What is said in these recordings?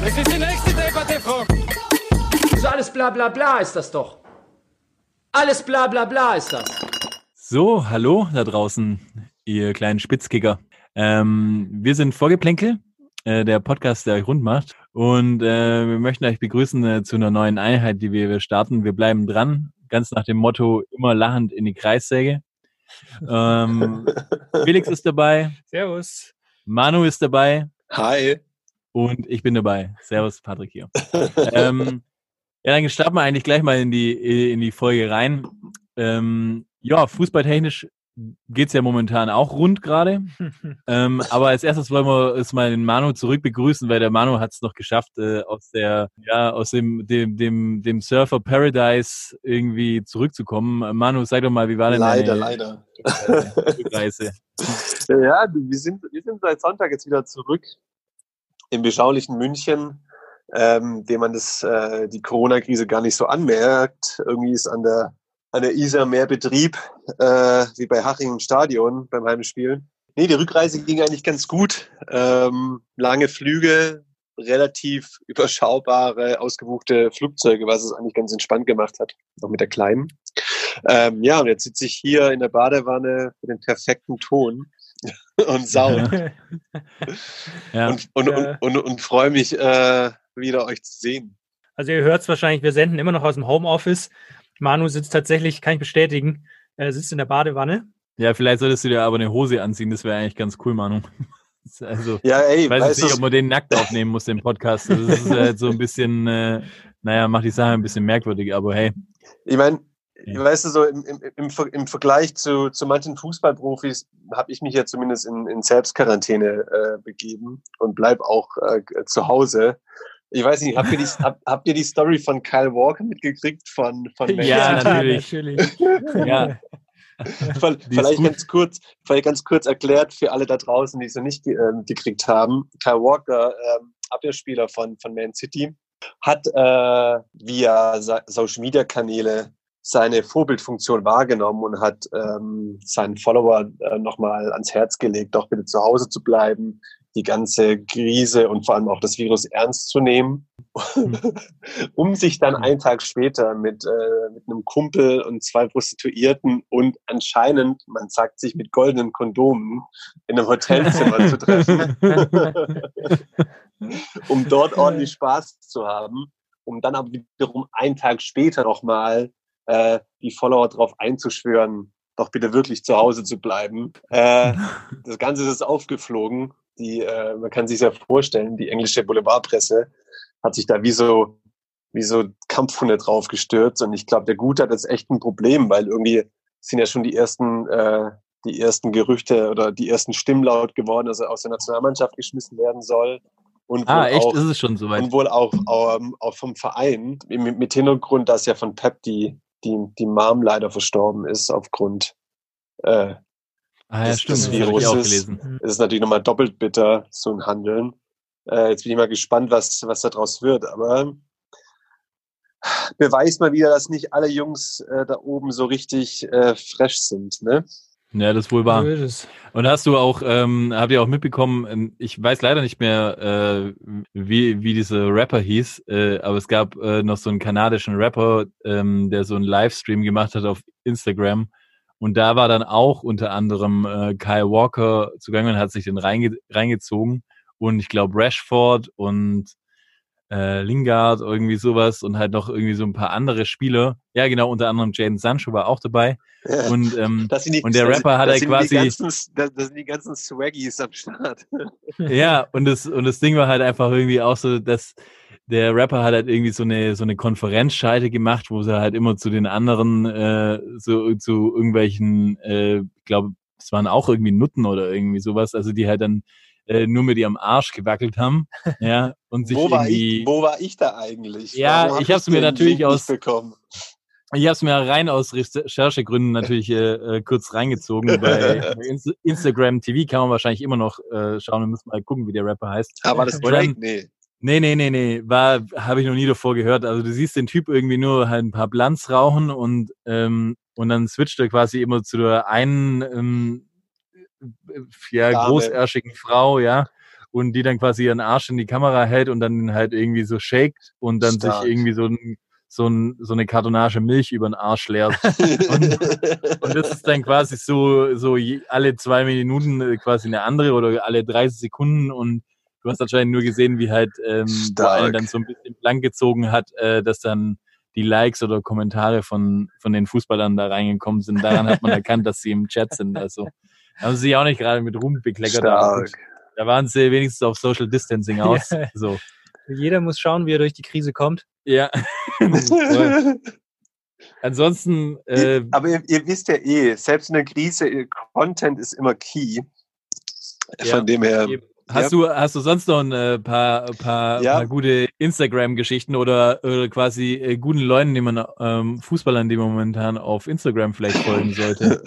Das ist die nächste Debatte, Frau. Ist alles bla bla bla ist das doch. Alles bla bla bla ist das. So, hallo da draußen, ihr kleinen Spitzkicker. Ähm, wir sind Vorgeplänkel, äh, der Podcast, der euch rund macht. Und äh, wir möchten euch begrüßen äh, zu einer neuen Einheit, die wir, wir starten. Wir bleiben dran, ganz nach dem Motto, immer lachend in die Kreissäge. Ähm, Felix ist dabei, Servus. Manu ist dabei Hi. Und ich bin dabei. Servus, Patrick hier. ähm, ja, dann starten wir eigentlich gleich mal in die, in die Folge rein. Ähm, ja, fußballtechnisch geht's ja momentan auch rund gerade. ähm, aber als erstes wollen wir es mal den Manu zurück begrüßen, weil der Manu hat es noch geschafft, äh, aus der, ja, aus dem, dem, dem, dem Surfer Paradise irgendwie zurückzukommen. Manu, sag doch mal, wie war denn Leider, deine leider. äh, Rückreise? Ja, wir sind, wir sind seit Sonntag jetzt wieder zurück im beschaulichen München, ähm, dem man das, äh, die Corona-Krise gar nicht so anmerkt. Irgendwie ist an der, an der Isar mehr Betrieb, äh, wie bei Haching im Stadion beim Heimspiel. Nee, die Rückreise ging eigentlich ganz gut. Ähm, lange Flüge, relativ überschaubare, ausgebuchte Flugzeuge, was es eigentlich ganz entspannt gemacht hat, auch mit der Kleinen. Ähm, ja, und jetzt sitze ich hier in der Badewanne für den perfekten Ton und saug Ja. und, und, und, und, und freue mich, äh, wieder euch zu sehen. Also ihr hört es wahrscheinlich, wir senden immer noch aus dem Homeoffice. Manu sitzt tatsächlich, kann ich bestätigen, er sitzt in der Badewanne. Ja, vielleicht solltest du dir aber eine Hose anziehen, das wäre eigentlich ganz cool, Manu. Also, Ja, ey, ich weiß jetzt nicht, ob man den nackt aufnehmen muss, den Podcast. Das ist halt so ein bisschen, äh, naja, macht die Sache ein bisschen merkwürdig, aber hey. ich meine, Ja. weißt du, so im, im, im, im Vergleich zu, zu manchen Fußballprofis habe ich mich ja zumindest in, in Selbstquarantäne äh, begeben und bleib auch äh, zu Hause. Ich weiß nicht, habt ihr, die, hab, habt ihr die Story von Kyle Walker mitgekriegt von, von Man Ja, City? natürlich. natürlich. Ja, Vielleicht ganz kurz, vielleicht ganz kurz erklärt für alle da draußen, die es noch nicht ge ähm, gekriegt haben. Kyle Walker, ähm, Abwehrspieler von, von Man City, hat äh, via Sa- Social Media Kanäle seine Vorbildfunktion wahrgenommen und hat ähm, seinen Follower äh, nochmal ans Herz gelegt, doch bitte zu Hause zu bleiben, die ganze Krise und vor allem auch das Virus ernst zu nehmen, um sich dann einen Tag später mit, äh, mit einem Kumpel und zwei Prostituierten und anscheinend, man sagt sich mit goldenen Kondomen, in einem Hotelzimmer zu treffen, um dort ordentlich Spaß zu haben, um dann aber wiederum einen Tag später nochmal äh, die Follower darauf einzuschwören, doch bitte wirklich zu Hause zu bleiben. Äh, das Ganze ist aufgeflogen. Die, äh, man kann sich ja vorstellen, die englische Boulevardpresse hat sich da wie so, wie so Kampfhunde drauf gestürzt. Und ich glaube, der Gute hat jetzt echt ein Problem, weil irgendwie sind ja schon die ersten, äh, die ersten Gerüchte oder die ersten Stimmen laut geworden, dass er aus der Nationalmannschaft geschmissen werden soll. Und ah, echt, auch, ist es schon soweit. und wohl auch, ähm, auch vom Verein, mit, mit Hintergrund, dass ja von Pep die, die, die Mom leider verstorben ist aufgrund äh, Ah, ja, des- stimmt, des Viruses. gelesen. es ist natürlich nochmal doppelt bitter, so ein Handeln. Äh, jetzt bin ich mal gespannt, was, was da draus wird. Aber beweist mal wieder, dass nicht alle Jungs äh, da oben so richtig äh, fresh sind. Ne? Ja, das ist wohl wahr. Und hast du auch, ähm, habt ihr auch mitbekommen, ähm, ich weiß leider nicht mehr, äh, wie, wie dieser Rapper hieß, äh, aber es gab äh, noch so einen kanadischen Rapper, ähm, der so einen Livestream gemacht hat auf Instagram. Und da war dann auch unter anderem äh, Kyle Walker zugange und hat sich den reinge reingezogen. Und ich glaube Rashford und äh, Lingard, irgendwie sowas und halt noch irgendwie so ein paar andere Spieler. Ja, genau, unter anderem Jaden Sancho war auch dabei. Und ähm, die, Und der Rapper hat halt quasi- ganzen, das, das sind die ganzen Swaggies am Start. Ja, und das, und das Ding war halt einfach irgendwie auch so, dass der Rapper hat halt irgendwie so eine, so eine Konferenzschalte gemacht, wo sie halt immer zu den anderen, äh, so, zu irgendwelchen, äh, ich glaube, es waren auch irgendwie Nutten oder irgendwie sowas, also die halt dann äh, nur mit ihrem Arsch gewackelt haben, ja, und sich Wo war, irgendwie, ich, wo war ich da eigentlich? Ja, Warum ich hab's mir den natürlich aus- bekommen. ich habe es mir rein aus Recherchegründen natürlich äh, äh, kurz reingezogen. Bei Inst Instagram TV kann man wahrscheinlich immer noch äh, schauen. Wir müssen mal gucken, wie der Rapper heißt. Aber das Und dann- Drake, nee. Nee, nee, nee, nee, war, habe ich noch nie davor gehört. Also du siehst den Typ irgendwie nur halt ein paar Blunts rauchen und, ähm, und dann switcht er quasi immer zu der einen, ähm, äh, ja, Dame. großärschigen Frau, ja. Und die dann quasi ihren Arsch in die Kamera hält und dann halt irgendwie so shakt und dann Stark. sich irgendwie so ein, so ein, so eine Kartonage Milch über den Arsch leert. Und das ist dann quasi so, so je, alle zwei Minuten äh, quasi eine andere oder alle 30 Sekunden und du hast anscheinend nur gesehen, wie halt ähm, dann so ein bisschen blank gezogen hat, äh, dass dann die Likes oder Kommentare von, von den Fußballern da reingekommen sind. Daran hat man erkannt, dass sie im Chat sind. Also haben sie sich auch nicht gerade mit Ruhm bekleckert. Stark. Da waren sie wenigstens auf Social Distancing aus. Ja. So. Jeder muss schauen, wie er durch die Krise kommt. Ja. Ansonsten, äh, Aber ihr, ihr wisst ja eh, selbst in der Krise, ihr Content ist immer key. Ja, Von dem her. Eben. Hast du hast du sonst noch ein äh, paar paar, Ja. paar gute Instagram-Geschichten oder, oder quasi äh, guten Leuten, die man ähm, Fußballern, die man momentan auf Instagram vielleicht folgen sollte?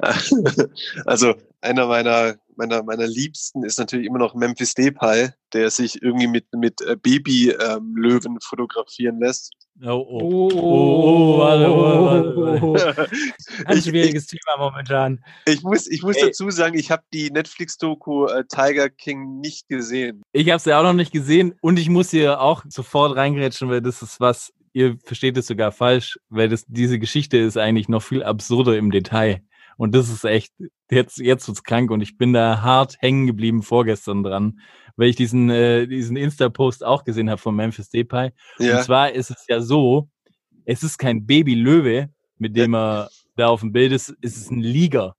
also einer meiner, meiner, meiner Liebsten ist natürlich immer noch Memphis Depay, der sich irgendwie mit, mit äh, Baby-Löwen fotografieren lässt. Oh, oh. Oh, warte, warte, warte. Ein Ich, ich, schwieriges Thema momentan. ich muss, ich muss Ey. dazu sagen, ich habe die Netflix-Doku äh, Tiger King nicht gesehen. Ich habe ja auch noch nicht gesehen und ich muss hier auch sofort reingrätschen, weil das ist was, ihr versteht es sogar falsch, weil das, diese Geschichte ist eigentlich noch viel absurder im Detail. Und das ist echt, jetzt, jetzt wird's krank und ich bin da hart hängen geblieben vorgestern dran, weil ich diesen, äh, diesen Insta-Post auch gesehen habe von Memphis Depay. Ja. Und zwar ist es ja so, es ist kein Baby-Löwe, mit dem er da auf dem Bild ist, es ist ein Liger.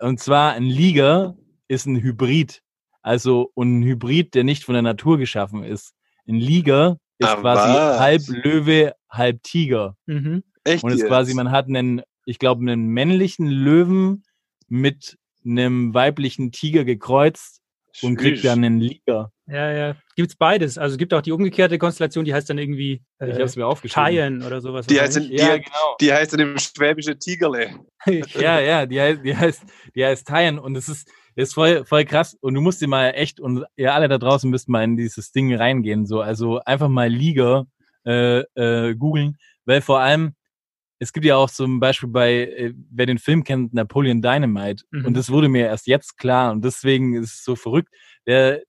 Und zwar ein Liger ist ein Hybrid. Also, ein Hybrid, der nicht von der Natur geschaffen ist. Ein Liger ist Ah, quasi was? halb Löwe, halb Tiger. Mhm. Echt Und es ist quasi, man hat einen, ich glaube, einen männlichen Löwen mit einem weiblichen Tiger gekreuzt und kriegt dann einen Liger. Ja, ja. Gibt's beides. Also es gibt auch die umgekehrte Konstellation, die heißt dann irgendwie Ich äh, habe es mir aufgeschrieben. Tyen oder sowas. Die heißt, wahrscheinlich. die, Ja, genau. die heißt in dem schwäbische Tigerle. Ja, ja, die heißt, die heißt, die heißt Tyen und es ist, ist voll, voll krass und du musst dir mal echt und ihr alle da draußen müsst mal in dieses Ding reingehen, so, also einfach mal Liga äh, äh, googeln, weil vor allem es gibt ja auch zum Beispiel bei, äh, wer den Film kennt, Napoleon Dynamite Mhm. und das wurde mir erst jetzt klar und deswegen ist es so verrückt. Der,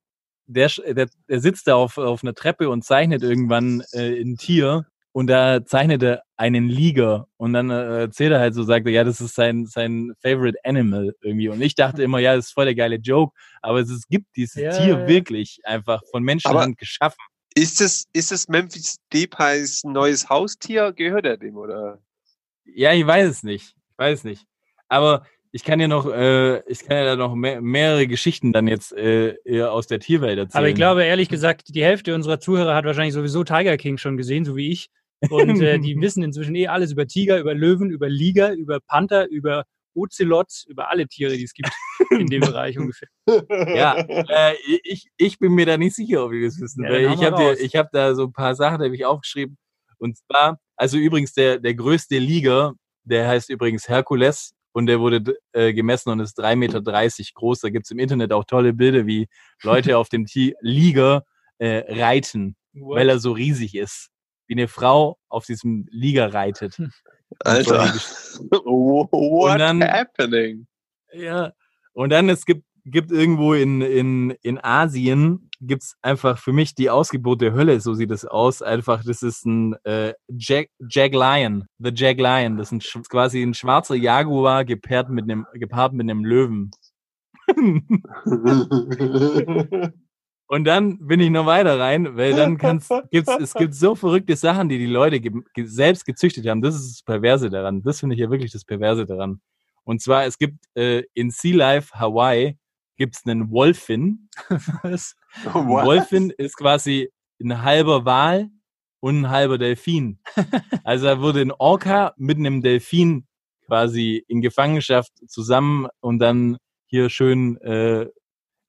der, der, der sitzt da auf, auf einer Treppe und zeichnet irgendwann äh, ein Tier und da zeichnet er einen Liger und dann äh, erzählt er halt so, sagt er, ja, das ist sein, sein Favorite Animal irgendwie. Und ich dachte immer, ja, das ist voll der geile Joke, aber es, es gibt dieses Ja, Tier ja. wirklich einfach von Menschenhand geschaffen. Ist es, ist es Memphis Depays neues Haustier? Gehört er dem, oder? Ja, ich weiß es nicht. Ich weiß es nicht. Aber ich kann ja noch, äh, ich kann ja da noch mehr, mehrere Geschichten dann jetzt äh, eher aus der Tierwelt erzählen. Aber ich glaube, ehrlich gesagt, die Hälfte unserer Zuhörer hat wahrscheinlich sowieso Tiger King schon gesehen, so wie ich. Und äh, die wissen inzwischen eh alles über Tiger, über Löwen, über Liger, über Panther, über Ozelots, über alle Tiere, die es gibt in dem Bereich ungefähr. Ja, äh, ich, ich bin mir da nicht sicher, ob die das wissen. Ja, ich habe hab da so ein paar Sachen, die habe ich aufgeschrieben. Und zwar, also übrigens, der, der größte Liga, der heißt übrigens Herkules und der wurde äh, gemessen und ist 3,30 Meter groß. Da gibt's im Internet auch tolle Bilder, wie Leute auf dem Liga äh, reiten, weil er so riesig ist. Wie eine Frau auf diesem Liga reitet. Alter. What dann- happening? Ja. Und dann, es gibt, gibt irgendwo in, in, in Asien, gibt's einfach für mich die Ausgeburt der Hölle, so sieht es aus. Einfach, das ist ein äh, Jag, Jag Lion, the Jag Lion. Das ist ein, quasi ein schwarzer Jaguar gepaart mit einem, gepaart mit einem Löwen. Und dann bin ich noch weiter rein, weil dann kann's, gibt's, es gibt so verrückte Sachen, die die Leute ge ge selbst gezüchtet haben. Das ist das Perverse daran. Das finde ich ja wirklich das Perverse daran. Und zwar, es gibt äh, in Sea Life Hawaii gibt's einen Wolfin. Was? Wolfin ist quasi ein halber Wal und ein halber Delfin. Also da wurde ein Orca mit einem Delfin quasi in Gefangenschaft zusammen und dann hier schön äh,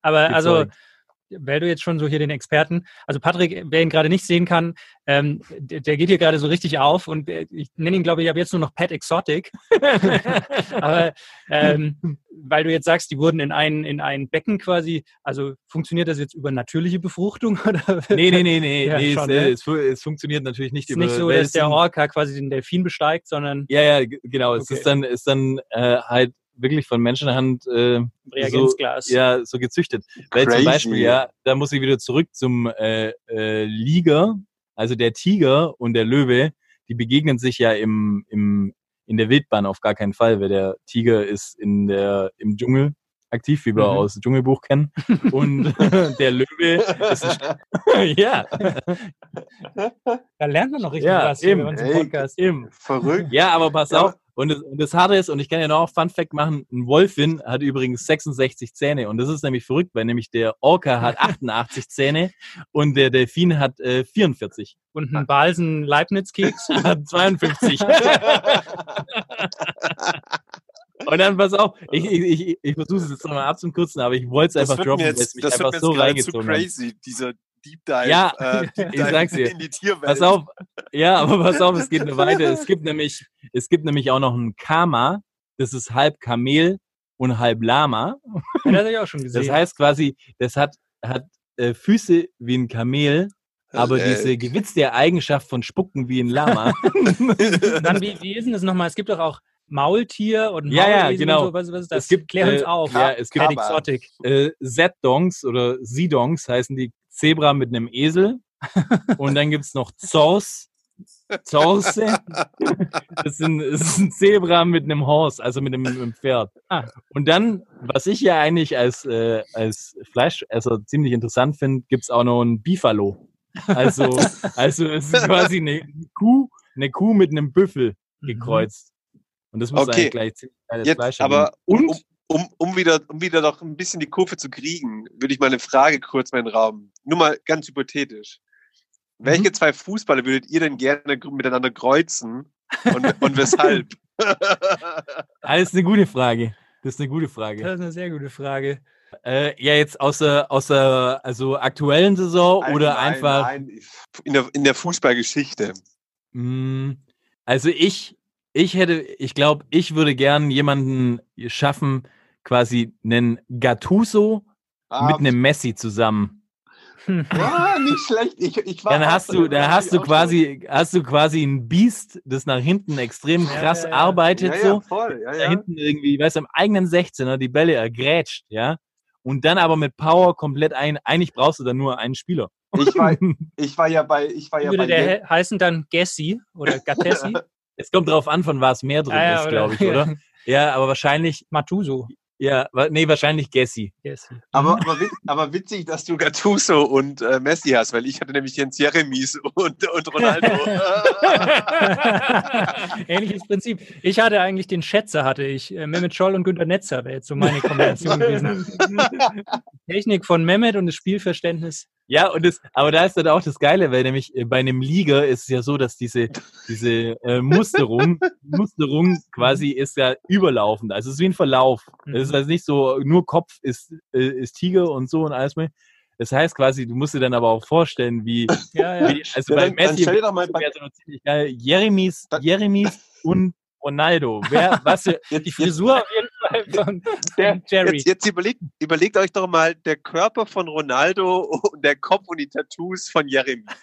Aber also, gezeugt. Weil du jetzt schon so hier den Experten, also Patrick, wer ihn gerade nicht sehen kann, ähm, der, der geht hier gerade so richtig auf und äh, ich nenne ihn, glaube ich, ab jetzt nur noch Pat Exotic. Aber ähm, weil du jetzt sagst, die wurden in ein, in ein Becken quasi, also funktioniert das jetzt über natürliche Befruchtung? Oder? Nee, nee, nee, nee. Ja, nee schon, es, äh, ne? es, es funktioniert natürlich nicht ist über nicht so, dass es der Orca quasi den Delfin besteigt, sondern Ja, ja, genau. Es Okay. ist dann, ist dann äh, halt wirklich von Menschenhand äh, Reagenzglas. So, ja, so gezüchtet. Weil zum Crazy. Beispiel, ja, da muss ich wieder zurück zum äh, äh, Liger, also der Tiger und der Löwe, die begegnen sich ja im, im, in der Wildbahn auf gar keinen Fall, weil der Tiger ist in der, im Dschungel aktiv, wie wir Mhm. aus dem Dschungelbuch kennen. Und der Löwe ist ein, ja, Da lernt man noch richtig Ja, was hier eben. bei uns im Ey, Podcast. im, Verrückt. Ja, aber pass Ja. auf. Und das, und das Harte ist, und ich kann ja noch Fun Fact machen, ein Wolfin hat übrigens 66 Zähne. Und das ist nämlich verrückt, weil nämlich der Orca hat 88 Zähne und der Delfin hat äh, 44. Und ein Balsen Leibniz-Keks. Hat 52. und dann pass auf, ich, ich, ich, ich versuche es jetzt nochmal abzukürzen, aber ich wollte es einfach droppen, mir weil es jetzt, mich das wird einfach mir jetzt so zu reingezogen hat. crazy, dieser Deep Dive, Ja, äh, Deep ich Dive sag's dir. in die Tierwelt. Pass auf, ja, aber pass auf, es geht noch weiter. Es gibt nämlich, es gibt nämlich auch noch ein Kama, das ist halb Kamel und halb Lama. Ja, das habe ich auch schon gesehen. Das heißt quasi, das hat, hat äh, Füße wie ein Kamel, aber Äh, diese gewitzte Eigenschaft von Spucken wie ein Lama. Dann, wie, wie ist denn das nochmal? Es gibt doch auch Maultier und Ja, ja, Maulesel genau. So. was, was ist das? Es gibt, Klär uns äh, auf. ja, es gibt- Cat Exotic. äh, Z-Dongs oder Z-Dongs heißen die Zebra mit einem Esel. Und dann gibt's noch Zors. Zorse. Das, sind, das ist ein Zebra mit einem Horse, also mit einem, mit einem Pferd. Ah. Und dann, was ich ja eigentlich als, äh, als Fleischesser ziemlich interessant finde, gibt's auch noch ein Bifalo. Also, also es ist quasi eine Kuh, eine Kuh mit einem Büffel gekreuzt. Und das muss Okay. eigentlich gleich ziemlich geiles Jetzt, Fleisch aber. Und um, um, um, wieder, um wieder noch ein bisschen die Kurve zu kriegen, würde ich mal eine Frage kurz mal in den Raum. Nur mal ganz hypothetisch. Welche Mhm. zwei Fußballer würdet ihr denn gerne miteinander kreuzen und, und weshalb? Ah, das ist eine gute Frage. Das ist eine gute Frage. Das ist eine sehr gute Frage. Äh, ja, jetzt aus der, aus der also aktuellen Saison oder Nein, einfach. Nein, in der, in der Fußballgeschichte. Mh, also ich, ich hätte, ich glaube, ich würde gern jemanden schaffen, quasi einen Gattuso mit einem Messi zusammen. Ah, nicht schlecht. Ich, ich war Dann hast du, dann hast du quasi, hast du quasi ein Biest, das nach hinten extrem Ja, krass ja, ja. arbeitet ja, so. ja, voll. Ja, da ja. hinten irgendwie, weißt du, am eigenen 16er die Bälle ergrätscht, ja. Und dann aber mit Power komplett ein, eigentlich brauchst du dann nur einen Spieler. Ich war, ich war ja bei, ich war ja würde bei der heißen dann Gessi oder Gattessi? Es kommt drauf an, von was mehr drin Ah, ja, ist, glaube ich, oder? Ja, aber wahrscheinlich, Matuso. ja, nee, wahrscheinlich Gessi. Gessi. Aber, aber, aber witzig, dass du Gattuso und äh, Messi hast, weil ich hatte nämlich Jens Jeremies und, und Ronaldo. Ähnliches Prinzip. Ich hatte eigentlich den Schätzer, hatte ich. Äh, Mehmet Scholl und Günter Netzer wäre jetzt so meine Kombination gewesen. Technik von Mehmet und das Spielverständnis. Ja, und das, aber da ist dann auch das Geile, weil nämlich äh, bei einem Liga ist es ja so, dass diese, diese äh, Musterung, Musterung quasi ist ja überlaufend. Also es ist wie ein Verlauf. Mhm. Es ist also nicht so, nur Kopf ist, äh, ist Tiger und so und alles mehr. Das heißt quasi, du musst dir dann aber auch vorstellen, wie, Ja, ja. wie also Ja, bei dann- dann Messi dir doch mal bei- so ziemlich geil. Jeremies, Dann- Jeremies und Ronaldo. Wer, was für, Die Frisur auf jeden von, von Jerry. Jetzt, jetzt überlegt, überlegt euch doch mal der Körper von Ronaldo und der Kopf und die Tattoos von Jeremy.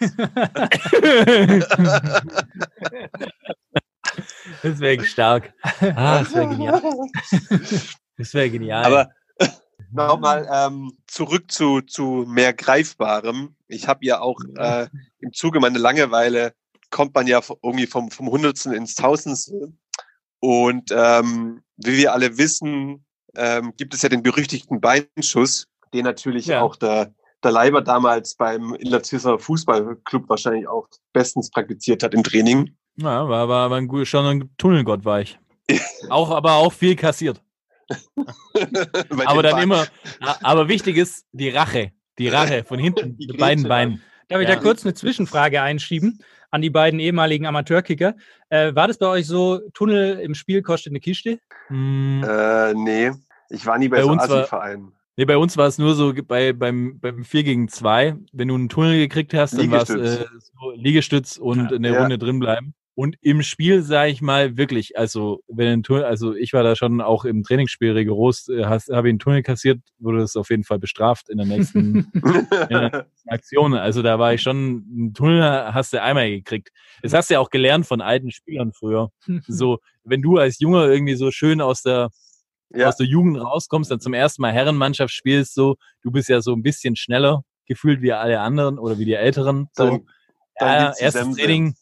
das wäre stark. Ah, das wäre genial. Das wäre genial. Aber nochmal ähm, zurück zu, zu mehr Greifbarem. Ich habe ja auch äh, im Zuge meiner Langeweile kommt man ja irgendwie vom, vom Hundertsten ins Tausendste. Und ähm, wie wir alle wissen, ähm, gibt es ja den berüchtigten Beinschuss, den natürlich Ja. auch der, der Leiber damals beim Illertisser Fußballclub wahrscheinlich auch bestens praktiziert hat im Training. Ja, war, war, war ein schon ein Tunnelgott war ich. auch, aber auch viel kassiert. Aber dann Beinen. immer, aber wichtig ist die Rache. Die Rache von hinten, Die die beiden Beinen. Darf ich Ja. da kurz eine Zwischenfrage einschieben an die beiden ehemaligen Amateurkicker? Äh, war das bei euch so, Tunnel im Spiel kostet eine Kiste? Hm, Äh, nee, ich war nie bei, Bei so uns war- Assi-Vereinen. Nee, bei uns war es nur so bei, beim, beim 4 gegen 2, wenn du einen Tunnel gekriegt hast, dann war es Liegestütz. äh, so Liegestütz und eine Ja. Runde drin bleiben. Und im Spiel, sage ich mal, wirklich, also wenn ein Tunnel, also ich war da schon auch im Trainingsspiel rigoros, äh, habe ich einen Tunnel kassiert, wurde das auf jeden Fall bestraft in der nächsten Ja. Aktion. Also da war ich schon, einen Tunnel hast du einmal gekriegt. Das hast du ja auch gelernt von alten Spielern früher. So, wenn du als Junger irgendwie so schön aus der Ja. aus der Jugend rauskommst, dann zum ersten Mal Herrenmannschaft spielst, so, du bist ja so ein bisschen schneller gefühlt wie alle anderen oder wie die Älteren. So, Dann, dann ja, erstes. Training.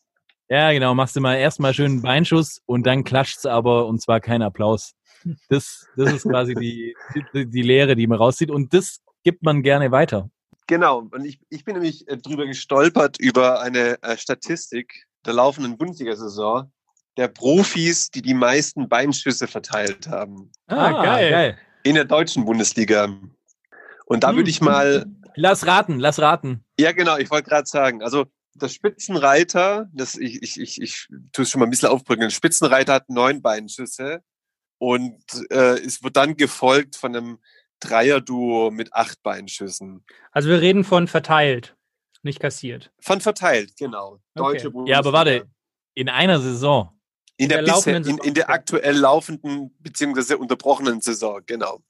Ja, genau, machst du mal erstmal schön einen Beinschuss und dann klatscht's aber und zwar kein Applaus. Das, das ist quasi die, die, die Lehre, die man rauszieht und das gibt man gerne weiter. Genau, und ich, ich bin nämlich äh, drüber gestolpert über eine äh, Statistik der laufenden Bundesliga-Saison der Profis, die die meisten Beinschüsse verteilt haben Ah, geil. in der deutschen Bundesliga. Und da Hm. würde ich mal, Lass raten, lass raten. ja genau, ich wollte gerade sagen, also der Spitzenreiter, das, ich, ich, ich, ich tue es schon mal ein bisschen aufbrücken, der Spitzenreiter hat neun Beinschüsse und äh, es wird dann gefolgt von einem Dreier-Duo mit acht Beinschüssen. Also wir reden von verteilt, nicht kassiert. Von verteilt, genau. Deutsche Okay. Ja, aber warte, in einer Saison. In der, In der bisher, laufenden in, Saison, in der aktuell laufenden bzw. unterbrochenen Saison, genau.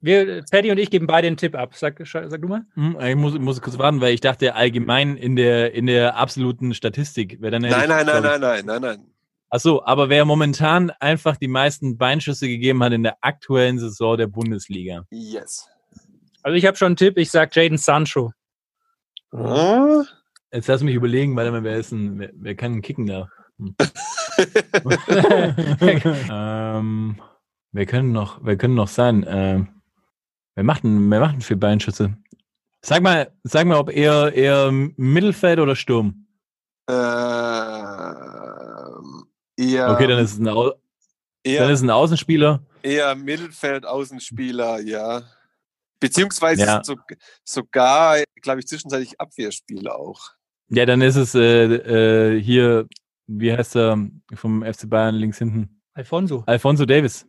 Wir, Paddy und ich geben beide einen Tipp ab. Sag, sag du mal. Hm, Ich muss, muss kurz warten, weil ich dachte allgemein in der, in der absoluten Statistik. Wäre dann hätte Nein, nein, nein, nein, nein, nein, nein. Ach so, aber wer momentan einfach die meisten Beinschüsse gegeben hat in der aktuellen Saison der Bundesliga. Yes. Also ich habe schon einen Tipp. Ich sag Jaden Sancho. Ah, Jetzt lass mich überlegen, warte mal, wer ist denn, wer, wer kann denn kicken da? Hm. ähm, wer können noch, wer können noch sein? Ähm, wer macht denn, wer macht denn für Beinschüsse? Sag mal, sag mal, ob eher, eher Mittelfeld oder Sturm. ähm, eher, Okay, dann ist es ein, Au dann eher, ist es ein Außenspieler. eher Mittelfeld-Außenspieler, ja. Beziehungsweise Ja. so, sogar, glaube ich, zwischenzeitlich Abwehrspieler auch. Ja, dann ist es äh, äh, hier, wie heißt er vom FC Bayern links hinten? Alfonso. Alfonso Davis.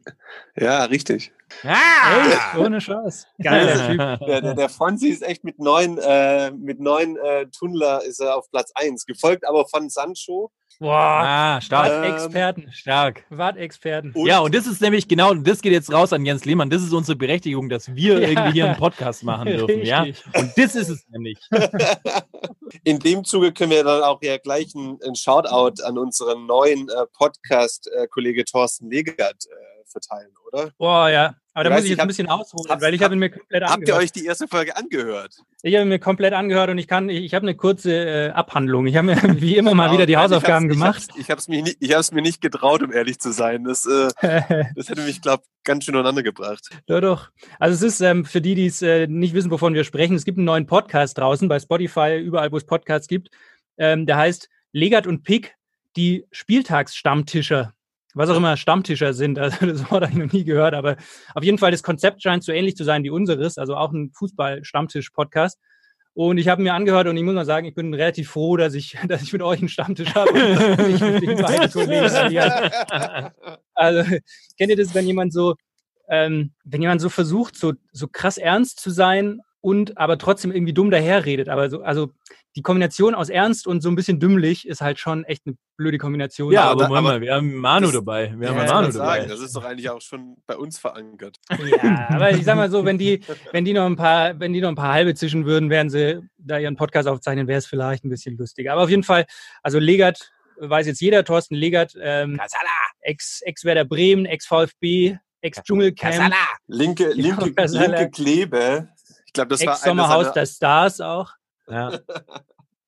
Ja, richtig. Echt? Ohne Chance. Geiler Typ. Der, der, der Fonsi ist echt mit neun, äh, mit neun äh, Tunnler ist er auf Platz eins gefolgt aber von Sancho. Boah. Ah, stark. Ähm, Experten. Stark. Experten. Und- ja, und das ist nämlich genau, das geht jetzt raus an Jens Lehmann. Das ist unsere Berechtigung, dass wir Ja. irgendwie hier einen Podcast machen dürfen. Ja? Richtig. Und das ist es nämlich. In dem Zuge können wir dann auch ja gleich einen, einen Shoutout an unseren neuen äh, Podcast-Kollege Thorsten Legert äh, verteilen, oder? Boah, ja. Aber da Ich muss ich ich jetzt ein hab- bisschen ausholen, hab- weil ich hab- habe mir komplett Habt ihr angehört. euch die erste Folge angehört? Ich habe mir komplett angehört und ich kann, ich, ich habe eine kurze äh, Abhandlung. Ich habe mir wie immer mal Genau, wieder die nein, ich Hausaufgaben hab's- gemacht. Ich habe es mir, nicht- ich mir nicht getraut, um ehrlich zu sein. Das, äh, das hätte mich, glaube ganz schön durcheinander gebracht. Doch, doch. Also es ist ähm, für die, die es äh, nicht wissen, wovon wir sprechen, es gibt einen neuen Podcast draußen bei Spotify, überall, wo es Podcasts gibt. Ähm, der heißt Legat und Pick, die Spieltagsstammtischer. Was auch immer Stammtischer sind, also das Wort habe ich noch nie gehört, aber auf jeden Fall das Konzept scheint so ähnlich zu sein wie unseres, also auch ein Fußball-Stammtisch-Podcast. Und ich habe mir angehört und ich muss mal sagen, ich bin relativ froh, dass ich, dass ich mit euch einen Stammtisch habe und nicht mit den beiden Kollegen. Alias. Also, kennt ihr das, wenn jemand so, ähm, wenn jemand so versucht, so, so krass ernst zu sein und aber trotzdem irgendwie dumm daherredet? Aber so, also die Kombination aus ernst und so ein bisschen dümmlich ist halt schon echt eine blöde Kombination. Ja, aber aber, aber mal, wir haben Manu das- dabei. Wir Ja, haben Manu dabei. das ist doch eigentlich auch schon bei uns verankert. Ja, aber ich sag mal so, wenn die, wenn die noch ein paar, wenn die noch ein paar halbe zischen würden, während sie da ihren Podcast aufzeichnen, wäre es vielleicht ein bisschen lustiger. Aber auf jeden Fall, also Legert, weiß jetzt jeder, Thorsten Legert, ähm, Ex, Ex-Werder Bremen, Ex-VfB, Ex-Dschungelcamp, Linke, Genau, linke, Kasala. linke Klebe. Ich glaube, das war einer Ex-Sommerhaus seiner, der Stars auch. Ja.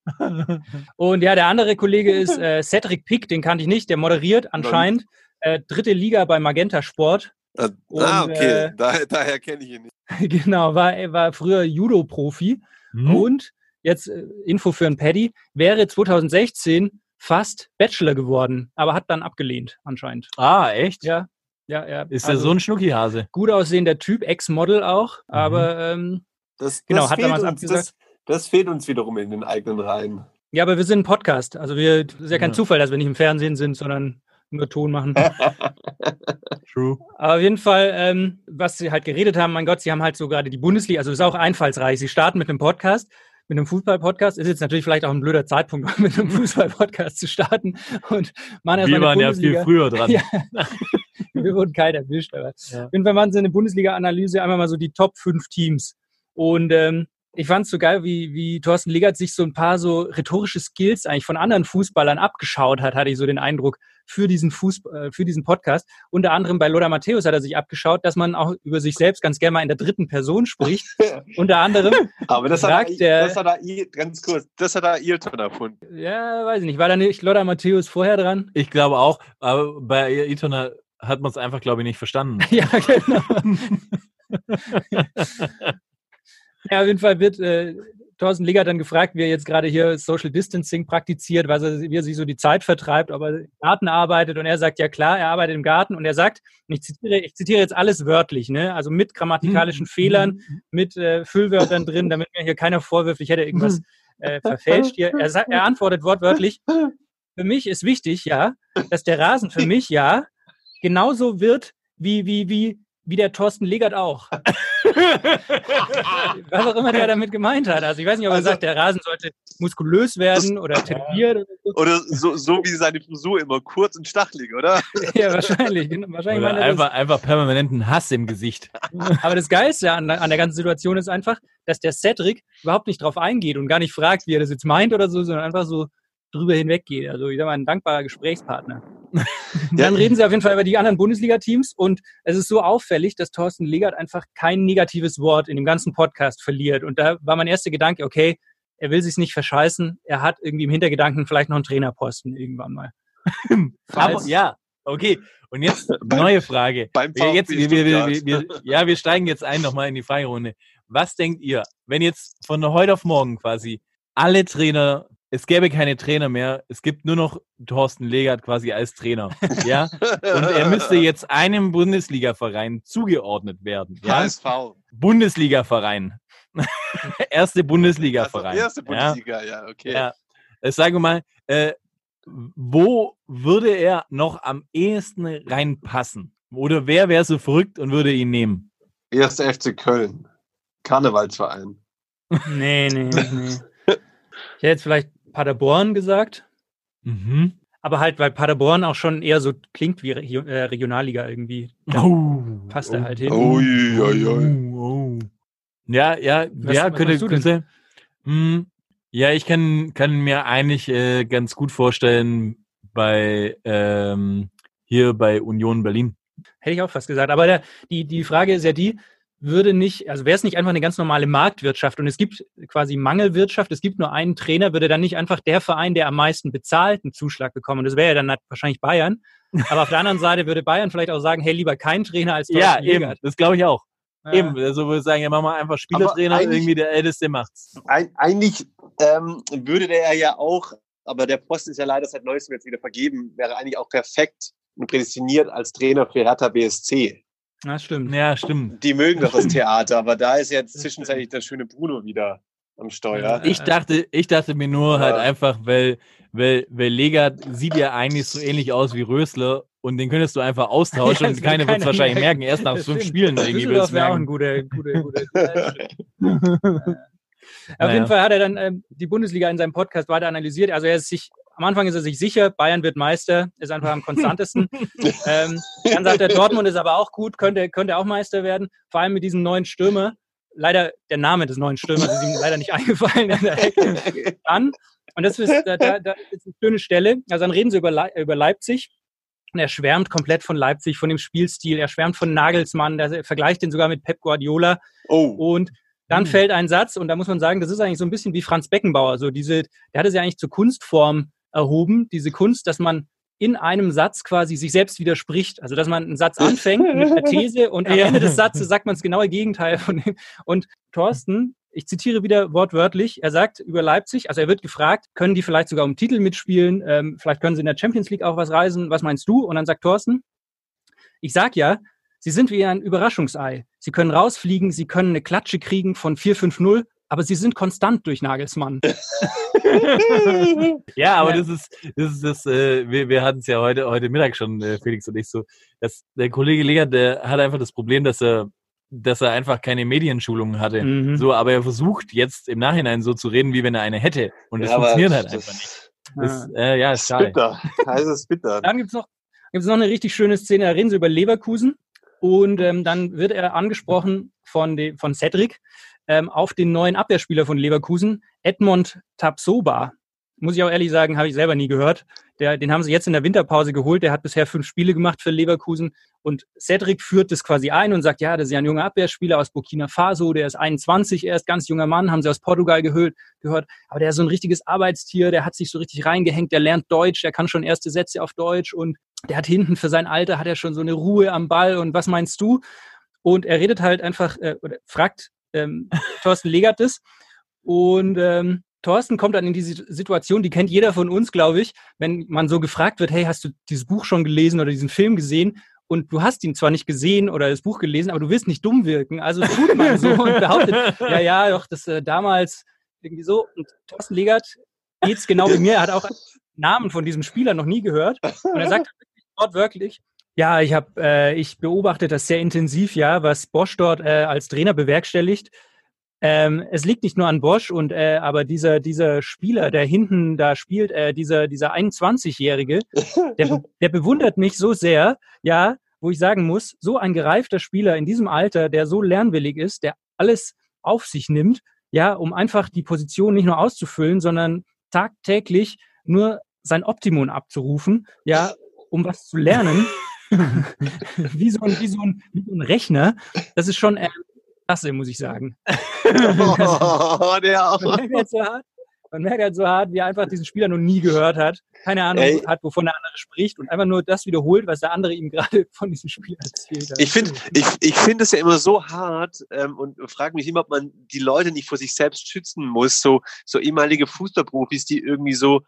Und ja, der andere Kollege ist äh, Cedric Pick, den kannte ich nicht, der moderiert anscheinend. Äh, dritte Liga bei Magenta Sport. Ah, Und, ah, okay. äh, daher, daher kenne ich ihn nicht. genau, war, er war früher Judo-Profi. Hm? Und jetzt äh, Info für einen Paddy, wäre 2016 fast Bachelor geworden, aber hat dann abgelehnt anscheinend. Ah, echt? Ja, ja, ja. Ist Also, so ein Schnuckihase? gut aussehender Typ, Ex-Model auch, Mhm. aber ähm, Das, Genau, das hat fehlt damals uns, abgesagt. das, das fehlt uns wiederum in den eigenen Reihen. ja, aber wir sind ein Podcast. Also wir, das ist ja kein Ja. Zufall, dass wir nicht im Fernsehen sind, sondern nur Ton machen. True. Aber auf jeden Fall, ähm, was sie halt geredet haben, mein Gott, sie haben halt so gerade die Bundesliga, also ist auch einfallsreich. Sie starten mit einem Podcast, mit einem Fußball-Podcast. Ist jetzt natürlich vielleicht auch ein blöder Zeitpunkt, mit einem Fußball-Podcast zu starten. Und erstmal Wir waren ja viel früher dran. Ja. Wir wurden kalt erwischt, aber Ja. auf jeden Fall machen sie eine Bundesliga-Analyse, einmal mal so die Top 5 Teams. Und ähm, ich fand es so geil, wie, wie Thorsten Legert sich so ein paar so rhetorische Skills eigentlich von anderen Fußballern abgeschaut hat, hatte ich so den Eindruck, für diesen Fußball, äh, für diesen Podcast. Unter anderem bei Lothar Matthäus hat er sich abgeschaut, dass man auch über sich selbst ganz gerne mal in der dritten Person spricht. Unter anderem, Aber das Sagt hat, der- er, das hat er, ganz kurz, das hat er Ailton erfunden. ja, weiß ich nicht, war da nicht Lothar Matthäus vorher dran? Ich glaube auch, aber bei Itona hat man es einfach, glaube ich, nicht verstanden. Ja, genau. ja, auf jeden Fall wird äh, Thorsten Legert dann gefragt, wie er jetzt gerade hier Social Distancing praktiziert, was er, wie er sich so die Zeit vertreibt, ob er im Garten arbeitet. Und er sagt, ja klar, er arbeitet im Garten. Und er sagt, und ich zitiere, ich zitiere jetzt alles wörtlich, ne? also mit grammatikalischen Fehlern, mit äh, Füllwörtern drin, damit mir hier keiner vorwirft, ich hätte irgendwas äh, verfälscht hier. Er, sagt, er antwortet wortwörtlich, für mich ist wichtig, ja, dass der Rasen für mich, ja, genauso wird wie, wie, wie, wie der Thorsten Legert auch. Was auch immer der damit gemeint hat. Also ich weiß nicht, ob er Also- sagt, der Rasen sollte muskulös werden oder tätowiert oder so. Oder so, so wie seine Frisur immer kurz und stachelig, oder? Ja, wahrscheinlich. Wahrscheinlich Oder meint er das. einfach, einfach permanenten Hass im Gesicht. Aber das Geilste an, an der ganzen Situation ist einfach, dass der Cedric überhaupt nicht drauf eingeht und gar nicht fragt, wie er das jetzt meint oder so, sondern einfach so drüber hinweggeht. Also ich sag mal, ein dankbarer Gesprächspartner. Dann reden sie auf jeden Fall über die anderen Bundesliga-Teams und es ist so auffällig, dass Thorsten Legert einfach kein negatives Wort in dem ganzen Podcast verliert. Und da war mein erster Gedanke, okay, er will sich nicht verscheißen, er hat irgendwie im Hintergedanken vielleicht noch einen Trainerposten irgendwann mal. Aber, Falls- ja, okay. Und jetzt Beim- neue Frage. beim jetzt, wir, wir, wir, ja, wir steigen jetzt ein nochmal in die Freirunde. Was denkt ihr, wenn jetzt von heute auf morgen quasi alle Trainer, es gäbe keine Trainer mehr, es gibt nur noch Thorsten Legert quasi als Trainer, ja? Und er müsste jetzt einem Bundesligaverein zugeordnet werden, ja? HSV. Bundesligaverein. Erste Bundesligaverein. Also erste ja? Bundesliga, ja, okay. Ja. Äh, Sagen wir mal, äh, wo würde er noch am ehesten reinpassen? Oder wer wäre so verrückt und würde ihn nehmen? Erster FC Köln. Karnevalsverein. Nee, nee, nee. Ich hätte jetzt vielleicht Paderborn gesagt. Mhm. Aber halt, weil Paderborn auch schon eher so klingt wie Regio äh, Regionalliga irgendwie. Da Oh, passt er halt hin. Oh, oh. Ja, ja, Was- ja, was könnte, meinst du denn? könnte. Hm, ja, ich kann, kann mir eigentlich äh, ganz gut vorstellen bei ähm, hier bei Union Berlin. Hätte ich auch fast gesagt. Aber der, die, die Frage ist ja die, würde nicht, also wäre es nicht einfach eine ganz normale Marktwirtschaft und es gibt quasi Mangelwirtschaft, es gibt nur einen Trainer, würde dann nicht einfach der Verein, der am meisten bezahlt, einen Zuschlag bekommen? Und das wäre ja dann wahrscheinlich Bayern. Aber auf der anderen Seite würde Bayern vielleicht auch sagen, hey, lieber kein Trainer als Ja, eben, das glaube ich auch. Ja. Eben, also würde ich sagen, ja, machen wir einfach Spielertrainer, irgendwie der Älteste macht's. Ein, eigentlich ähm, würde der ja auch, aber der Posten ist ja leider seit neuestem jetzt wieder vergeben, wäre eigentlich auch perfekt und prädestiniert als Trainer für Hertha BSC. Ja, stimmt. Ja, stimmt. Die mögen doch das Theater, aber da ist jetzt zwischenzeitlich der schöne Bruno wieder am Steuer. Ich dachte, ich dachte mir nur halt Ja. einfach, weil, weil, weil Lega sieht ja eigentlich so ähnlich aus wie Rösler und den könntest du einfach austauschen Ja, und das keiner wird es wahrscheinlich merken. merken. Erst nach Das fünf stimmt. Spielen irgendwie wird es wäre auch ein merken. guter, guter, guter. Auf Naja. jeden Fall hat er dann ähm, die Bundesliga in seinem Podcast weiter analysiert. Also er ist sich, am Anfang ist er sich sicher, Bayern wird Meister, ist einfach am konstantesten. ähm, dann sagt er, Dortmund ist aber auch gut, könnte, könnte auch Meister werden. Vor allem mit diesem neuen Stürmer. Leider, der Name des neuen Stürmers ist ihm leider nicht eingefallen. Dann, und das ist, da, da, ist eine schöne Stelle, also dann reden sie über, Lei- über Leipzig. Und er schwärmt komplett von Leipzig, von dem Spielstil. Er schwärmt von Nagelsmann. Er vergleicht ihn sogar mit Pep Guardiola. Oh, Und dann Hm. fällt ein Satz, und da muss man sagen, das ist eigentlich so ein bisschen wie Franz Beckenbauer. So diese, der hatte sie eigentlich zur Kunstform erhoben, diese Kunst, dass man in einem Satz quasi sich selbst widerspricht. Also dass man einen Satz anfängt mit einer These und am. Ende des Satzes sagt man das genaue Gegenteil von dem. Und Thorsten, ich zitiere wieder wortwörtlich, er sagt über Leipzig, also er wird gefragt, können die vielleicht sogar um Titel mitspielen, ähm, vielleicht können sie in der Champions League auch was reisen, was meinst du? Und dann sagt Thorsten, ich sag ja, sie sind wie ein Überraschungsei. Sie können rausfliegen, sie können eine Klatsche kriegen von 4-5-0, aber sie sind konstant durch Nagelsmann. Ja, aber Ja. das ist, das ist das, äh, wir, wir hatten es ja heute, heute Mittag schon, äh, Felix und ich so, dass der Kollege Leger, der hat einfach das Problem, dass er, dass er einfach keine Medienschulung hatte. Mhm. So, aber er versucht jetzt im Nachhinein so zu reden, wie wenn er eine hätte. Und das Ja, funktioniert halt das- einfach nicht. Ja. Das, äh, ja, ist schade. bitter. Das ist bitter. Dann gibt's noch, gibt's noch eine richtig schöne Szene, da reden sie über Leverkusen und ähm, dann wird er angesprochen von, de, von Cedric ähm, auf den neuen Abwehrspieler von Leverkusen, Edmond Tapsoba. Muss ich auch ehrlich sagen, habe ich selber nie gehört. Der, den haben sie jetzt in der Winterpause geholt. Der hat bisher fünf Spiele gemacht für Leverkusen. Und Cedric führt das quasi ein und sagt, ja, das ist ja ein junger Abwehrspieler aus Burkina Faso, der ist 21, er ist ganz junger Mann, haben sie aus Portugal gehört, gehört. Aber der ist so ein richtiges Arbeitstier, der hat sich so richtig reingehängt, der lernt Deutsch, der kann schon erste Sätze auf Deutsch und der hat hinten für sein Alter, hat er schon so eine Ruhe am Ball und was meinst du? Und er redet halt einfach, äh, oder fragt ähm, Thorsten Legert das und ähm, Thorsten kommt dann in diese Situation, die kennt jeder von uns, glaube ich, wenn man so gefragt wird, hey, hast du dieses Buch schon gelesen oder diesen Film gesehen? Und du hast ihn zwar nicht gesehen oder das Buch gelesen, aber du willst nicht dumm wirken. Also tut man so und behauptet, ja, ja, doch, das äh, damals irgendwie so. Und Thorsten Legert geht's genau wie mir. Er hat auch einen Namen von diesem Spieler noch nie gehört. Und er sagt wirklich wortwörtlich, ja, ich habe, äh, ich beobachte das sehr intensiv, ja, was Bosch dort äh, als Trainer bewerkstelligt. Ähm, es liegt nicht nur an Bosch und äh, aber dieser dieser Spieler, der hinten da spielt, äh, dieser dieser 21-jährige, der, der bewundert mich so sehr, ja, wo ich sagen muss, so ein gereifter Spieler in diesem Alter, der so lernwillig ist, der alles auf sich nimmt, ja, um einfach die Position nicht nur auszufüllen, sondern tagtäglich nur sein Optimum abzurufen, ja, um was zu lernen, wie so ein wie so ein, wie so ein Rechner. Das ist schon äh, klasse, muss ich sagen. Oh, der auch. Man merkt halt so hart, man merkt halt so hart, wie er einfach diesen Spieler noch nie gehört hat, keine Ahnung Ey. hat, wovon der andere spricht und einfach nur das wiederholt, was der andere ihm gerade von diesem Spieler erzählt hat. Ich finde ich, ich find es ja immer so hart ähm, und frage mich immer, ob man die Leute nicht vor sich selbst schützen muss. So, so ehemalige Fußballprofis, die irgendwie so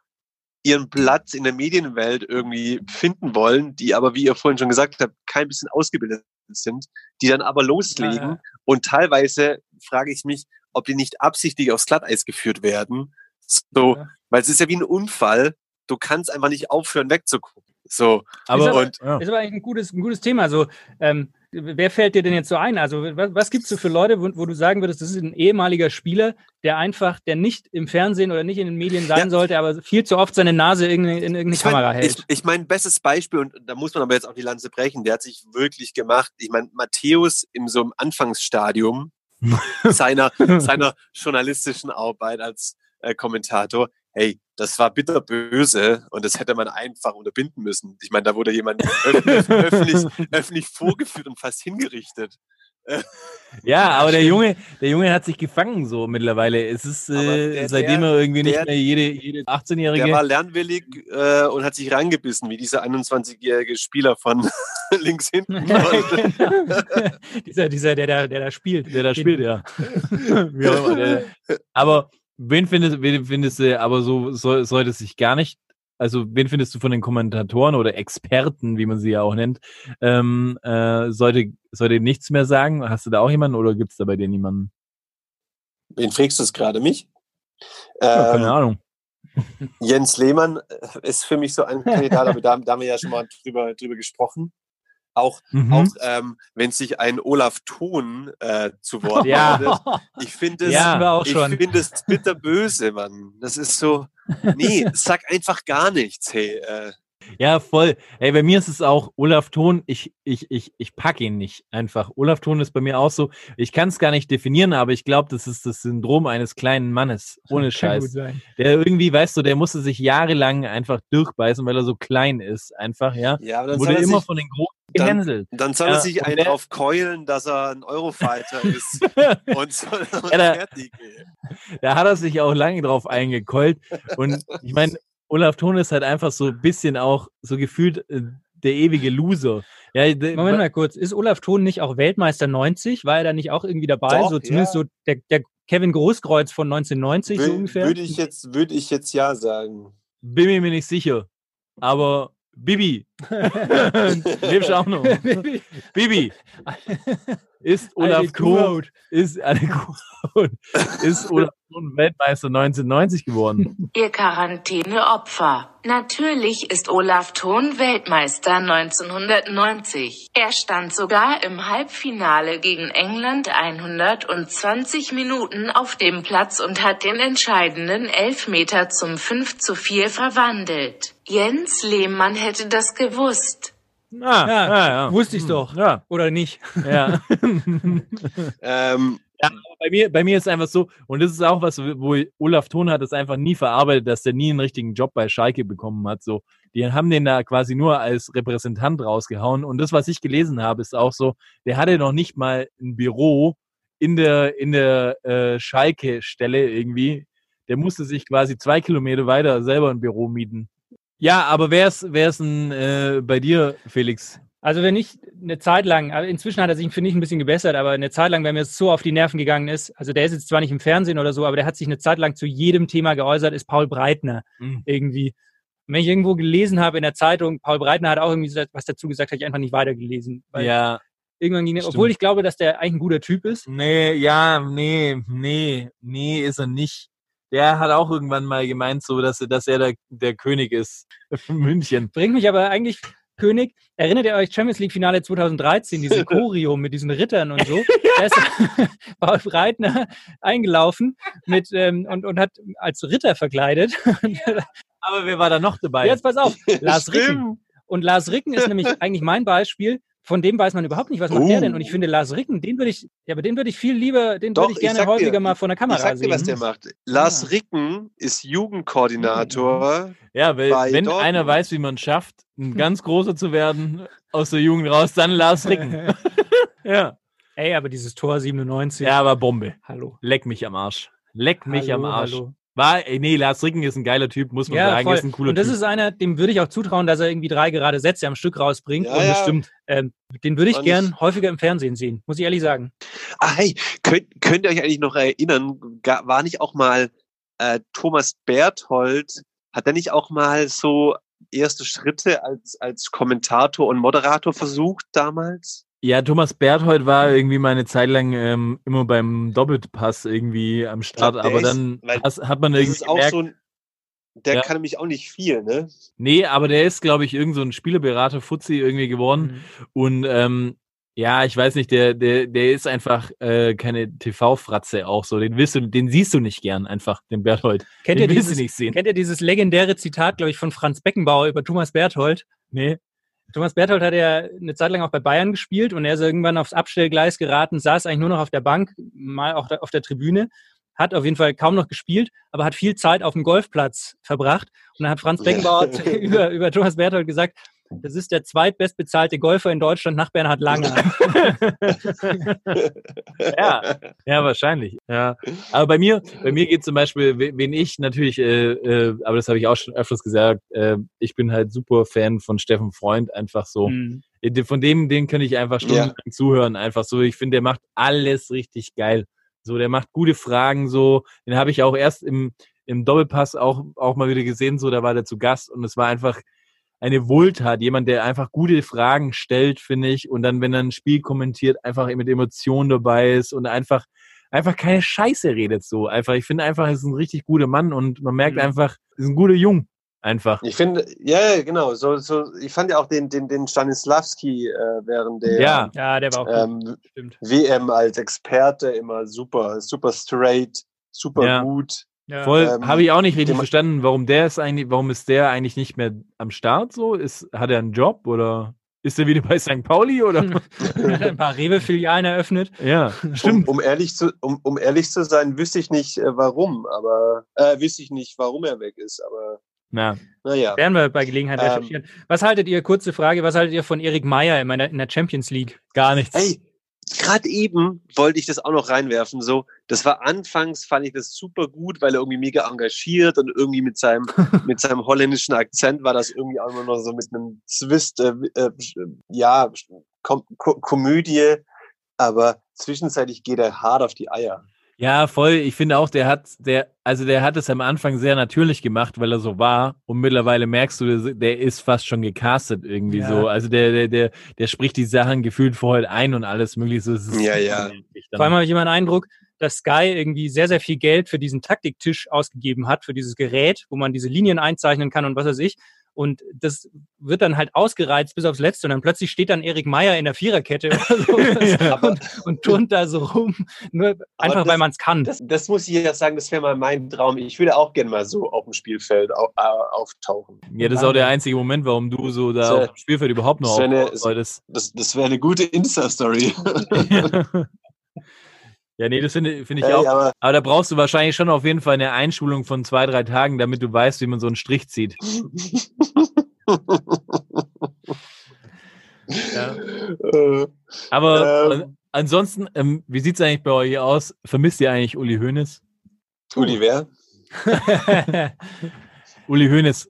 ihren Platz in der Medienwelt irgendwie finden wollen, die aber, wie ihr vorhin schon gesagt habt, kein bisschen ausgebildet sind, die dann aber loslegen. Ja, ja. Und teilweise frage ich mich, ob die nicht absichtlich aufs Glatteis geführt werden. So, Ja. weil es ist ja wie ein Unfall. Du kannst einfach nicht aufhören, wegzugucken. So, Aber, aber- und ja. ist aber eigentlich ein gutes, ein gutes Thema. Also, ähm, wer fällt dir denn jetzt so ein? Also, was, was gibt's so für Leute, wo, wo du sagen würdest, das ist ein ehemaliger Spieler, der einfach, der nicht im Fernsehen oder nicht in den Medien sein Ja. sollte, aber viel zu oft seine Nase in, in irgendeine Ich mein, Kamera hält? Ich, ich mein, bestes Beispiel, und da muss man aber jetzt auch die Lanze brechen, der hat sich wirklich gemacht. Ich meine, Matthäus in so einem Anfangsstadium seiner, seiner journalistischen Arbeit als äh, Kommentator, hey, das war bitterböse und das hätte man einfach unterbinden müssen. Ich meine, da wurde jemand öffentlich, öffentlich, öffentlich vorgeführt und fast hingerichtet. Ja, aber der Junge, der Junge hat sich gefangen so mittlerweile. Es ist äh, der- seitdem der- er irgendwie nicht der- mehr jede, jede Der 18-Jährige. war lernwillig äh, und hat sich reingebissen, wie dieser 21-jährige Spieler von links hinten. Dieser, dieser, der, da- der da spielt. der da spielt, ja. Der, aber wen findest, wen findest du, aber so soll, sollte es sich gar nicht, also wen findest du von den Kommentatoren oder Experten, wie man sie ja auch nennt, ähm, äh, sollte, sollte nichts mehr sagen? Hast du da auch jemanden oder gibt es da bei dir niemanden? Wen fragst du es gerade? Mich? Ja, Ähm, keine Ahnung. Jens Lehmann äh, ist für mich so ein Kandidat, aber da, da haben wir ja schon mal drüber, drüber gesprochen. Auch, Mhm. auch ähm, wenn sich ein Olaf Thon äh, zu Wort Ja. meldet. Ich finde es, Ja, ich finde es bitterböse, Mann. Das ist so, nee, sag einfach gar nichts, hey. Äh, Ja, voll. Ey, bei mir ist es auch Olaf Thon, ich, ich, ich, ich pack ihn nicht einfach. Olaf Thon ist bei mir auch so, ich kann es gar nicht definieren, aber ich glaube, das ist das Syndrom eines kleinen Mannes. Ohne Kann gut Scheiß. sein. Der irgendwie, weißt du, der musste sich jahrelang einfach durchbeißen, weil er so klein ist. Einfach, ja. ja, aber dann Wurde er immer sich, von den Großen dann- gehänselt. dann soll Ja, er sich einen drauf keulen, dass er ein Eurofighter ist und, soll, und Ja, da- fertig. ey. Da hat er sich auch lange drauf eingekeult. Und ich meine, Olaf Thon ist halt einfach so ein bisschen auch so gefühlt äh, der ewige Loser. Ja, Moment mal kurz, ist Olaf Thon nicht auch Weltmeister 90? War er da nicht auch irgendwie dabei? Doch, so zumindest ja. so der, der Kevin Großkreuz von 1990 so Wür- ungefähr? Würde ich jetzt, würde ich jetzt ja sagen. bin mir nicht sicher. Aber Bibi. Lebst auch noch. Bibi. Ist Olaf Kuhhaut. ist, eine ist Olaf Thon Weltmeister 1990 geworden. Ihr Quarantäneopfer. Natürlich ist Olaf Thon Weltmeister 1990. Er stand sogar im Halbfinale gegen England 120 Minuten auf dem Platz und hat den entscheidenden Elfmeter zum 5 zu 4 verwandelt. Jens Lehmann hätte das gewusst. Ah, Ja, ja, ja. Wusste ich doch. Ja, Oder nicht? ja. Ähm, bei mir, bei mir ist einfach so, und das ist auch was, wo Olaf Thon hat es einfach nie verarbeitet, dass der nie einen richtigen Job bei Schalke bekommen hat. So, die haben den da quasi nur als Repräsentant rausgehauen. Und das, was ich gelesen habe, ist auch so, der hatte noch nicht mal ein Büro in der, in der äh, Schalke-Stelle irgendwie. Der musste sich quasi zwei Kilometer weiter selber ein Büro mieten. Ja, aber wer ist, wer ist denn äh, bei dir, Felix? Also wenn ich eine Zeit lang, inzwischen hat er sich, finde ich, ein bisschen gebessert, aber eine Zeit lang, wenn mir es so auf die Nerven gegangen ist, also der ist jetzt zwar nicht im Fernsehen oder so, aber der hat sich eine Zeit lang zu jedem Thema geäußert, ist Paul Breitner Mhm. irgendwie. Und wenn ich irgendwo gelesen habe in der Zeitung, Paul Breitner hat auch irgendwie was dazu gesagt, habe ich einfach nicht weitergelesen. Ja, irgendwann ging, obwohl ich glaube, dass der eigentlich ein guter Typ ist. Nee, ja, nee, nee, nee, ist er nicht. Der hat auch irgendwann mal gemeint, so, dass er, dass er der, der König ist von München. Bringt mich aber eigentlich, König, erinnert ihr euch Champions League Finale 2013, diese Choreo mit diesen Rittern und so? Da ist Paul Breitner eingelaufen mit, ähm, und, und hat als Ritter verkleidet. Aber wer war da noch dabei? Jetzt pass auf, Lars. Ricken. Und Lars Ricken ist nämlich eigentlich mein Beispiel. Von dem weiß man überhaupt nicht, was macht der denn. Und ich finde Lars Ricken, den würde ich, ja, aber den würde ich viel lieber, den würde ich ich gerne sag dir, häufiger mal vor der ich Kamera sag dir, sehen. was der macht. Lars Ah. Ricken ist Jugendkoordinator. ja, weil, bei wenn Dortmund. einer weiß, wie man schafft, ein ganz großer zu werden aus der Jugend raus, dann Lars Ricken. ja. Ey, aber dieses Tor 97. ja, aber Bombe. Hallo. Leck mich am Arsch. Leck mich hallo, am Arsch. Hallo. War, ey, nee, Lars Ricken ist ein geiler Typ, muss man Ja, sagen. voll. Ist ein cooler und das Typ. ist einer, dem würde ich auch zutrauen, dass er irgendwie drei gerade Sätze am Stück rausbringt. Ja, und ja. das stimmt. Ähm, den würde ich Und gern ich- häufiger im Fernsehen sehen, muss ich ehrlich sagen. Ah, hey, könnt, könnt ihr euch eigentlich noch erinnern, war nicht auch mal äh, Thomas Berthold, hat er nicht auch mal so erste Schritte als, als Kommentator und Moderator versucht damals? Ja, Thomas Berthold war irgendwie mal eine Zeit lang ähm, immer beim Doppelpass irgendwie am Start, aber ist- dann has, hat man Das irgendwie ist auch gemerkt, so ein, der Ja. kann nämlich auch nicht viel, ne? nee, aber der ist, glaube ich, irgend so ein Spielerberater Fuzzi irgendwie geworden Mhm. und ähm, ja, ich weiß nicht, der, der, der ist einfach äh, keine TV-Fratze auch so. Den willst du, den siehst du nicht gern einfach, den Berthold. Kennt den ihr, willst dieses, du nicht sehen. kennt ihr dieses legendäre Zitat, glaube ich, von Franz Beckenbauer über Thomas Berthold? Nee. Thomas Berthold hat ja eine Zeit lang auch bei Bayern gespielt und er ist irgendwann aufs Abstellgleis geraten, saß eigentlich nur noch auf der Bank, mal auch auf der Tribüne, hat auf jeden Fall kaum noch gespielt, aber hat viel Zeit auf dem Golfplatz verbracht. Und dann hat Franz Beckenbauer über, über Thomas Berthold gesagt, das ist der zweitbestbezahlte Golfer in Deutschland nach Bernhard Langer. ja, ja, wahrscheinlich. Ja. Aber bei mir, bei mir geht zum Beispiel, we- wen ich natürlich, äh, äh, aber das habe ich auch schon öfters gesagt, äh, ich bin halt super Fan von Steffen Freund, einfach so. Mhm. Äh, Von dem, den könnte ich einfach stundenlang zuhören, einfach so. Ich finde, der macht alles richtig geil. So, der macht gute Fragen, so. Den habe ich auch erst im, im Doppelpass auch, auch mal wieder gesehen, so, da war der zu Gast und es war einfach eine Wohltat, jemand, der einfach gute Fragen stellt, finde ich, und dann, wenn er ein Spiel kommentiert, einfach mit Emotionen dabei ist und einfach, einfach keine Scheiße redet, so. Einfach, ich finde einfach, er ist ein richtig guter Mann und man merkt Mhm. einfach, ist ein guter Jung. Einfach. Ich finde, ja, genau. So, so, ich fand ja auch den, den, den Stanislavski äh, während der Ja. Ja, der war auch gut. ähm, Stimmt. WM als Experte immer super, super straight, super Ja. gut. Ja. Voll, Ähm, habe ich auch nicht richtig verstanden, warum der ist eigentlich, warum ist der eigentlich nicht mehr am Start so? Ist, hat er einen Job oder ist er wieder bei St. Pauli oder? Er hat ein paar Rewe-Filialen eröffnet. ja, Um, stimmt. um, ehrlich zu, um, um ehrlich zu sein, wüsste ich nicht, äh, warum, aber äh, wüsste ich nicht, warum er weg ist, aber Na, naja. Werden wir bei Gelegenheit Ähm, recherchieren. Was haltet ihr, kurze Frage, was haltet ihr von Erik Meyer in, meiner, in der Champions League? gar nichts. Hey, gerade eben wollte ich das auch noch reinwerfen. So, das war anfangs fand ich das super gut, weil er irgendwie mega engagiert und irgendwie mit seinem mit seinem holländischen Akzent war das irgendwie auch immer noch so mit einem Zwist, äh, äh, ja Kom Ko Komödie. Aber zwischenzeitlich geht er hart auf die Eier. Ja, voll. Ich finde auch, der hat, der, also der hat es am Anfang sehr natürlich gemacht, weil er so war. Und mittlerweile merkst du, der ist fast schon gecastet irgendwie Ja. so. Also der, der, der, der spricht die Sachen gefühlt vorher ein und alles mögliche. So, Ja, ja. Vor allem habe ich immer den Eindruck, dass Sky irgendwie sehr, sehr viel Geld für diesen Taktiktisch ausgegeben hat, für dieses Gerät, wo man diese Linien einzeichnen kann und was weiß ich. Und das wird dann halt ausgereizt bis aufs Letzte. Und dann plötzlich steht dann Erik Meyer in der Viererkette oder so Aber- und, und turnt da so rum. Nur einfach, das- weil man es kann. Das, das muss ich jetzt sagen, das wäre mal mein Traum. Ich würde auch gerne mal so auf dem Spielfeld au, äh, auftauchen. Ja, das ist auch der einzige Moment, warum du so da So- auf dem Spielfeld überhaupt noch solltest. Das, das wäre eine gute Insta-Story. Ja, nee, das finde finde ich Ey, auch. aber Aber da brauchst du wahrscheinlich schon auf jeden Fall eine Einschulung von zwei, drei Tagen, damit du weißt, wie man so einen Strich zieht. Ja. äh, Aber Ähm. an- ansonsten, ähm, wie sieht's eigentlich bei euch aus? Vermisst ihr eigentlich Uli Hoeneß? Uli, wer? Uli Hoeneß.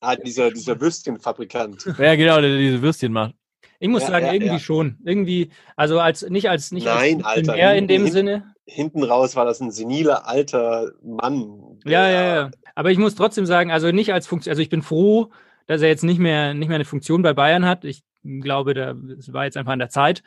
Ah, dieser, dieser Würstchenfabrikant. Ja, genau, der, der diese Würstchen macht. Ich muss Ja, sagen, ja, irgendwie ja. schon. Irgendwie, also als nicht als nicht Nein, als Alter, in dem hinten- Sinne. Hinten raus war das ein seniler alter Mann. Ja, ja, ja. Aber ich muss trotzdem sagen, also nicht als Funktion, also ich bin froh, dass er jetzt nicht mehr, nicht mehr eine Funktion bei Bayern hat. Ich glaube, da, es war jetzt einfach an der Zeit.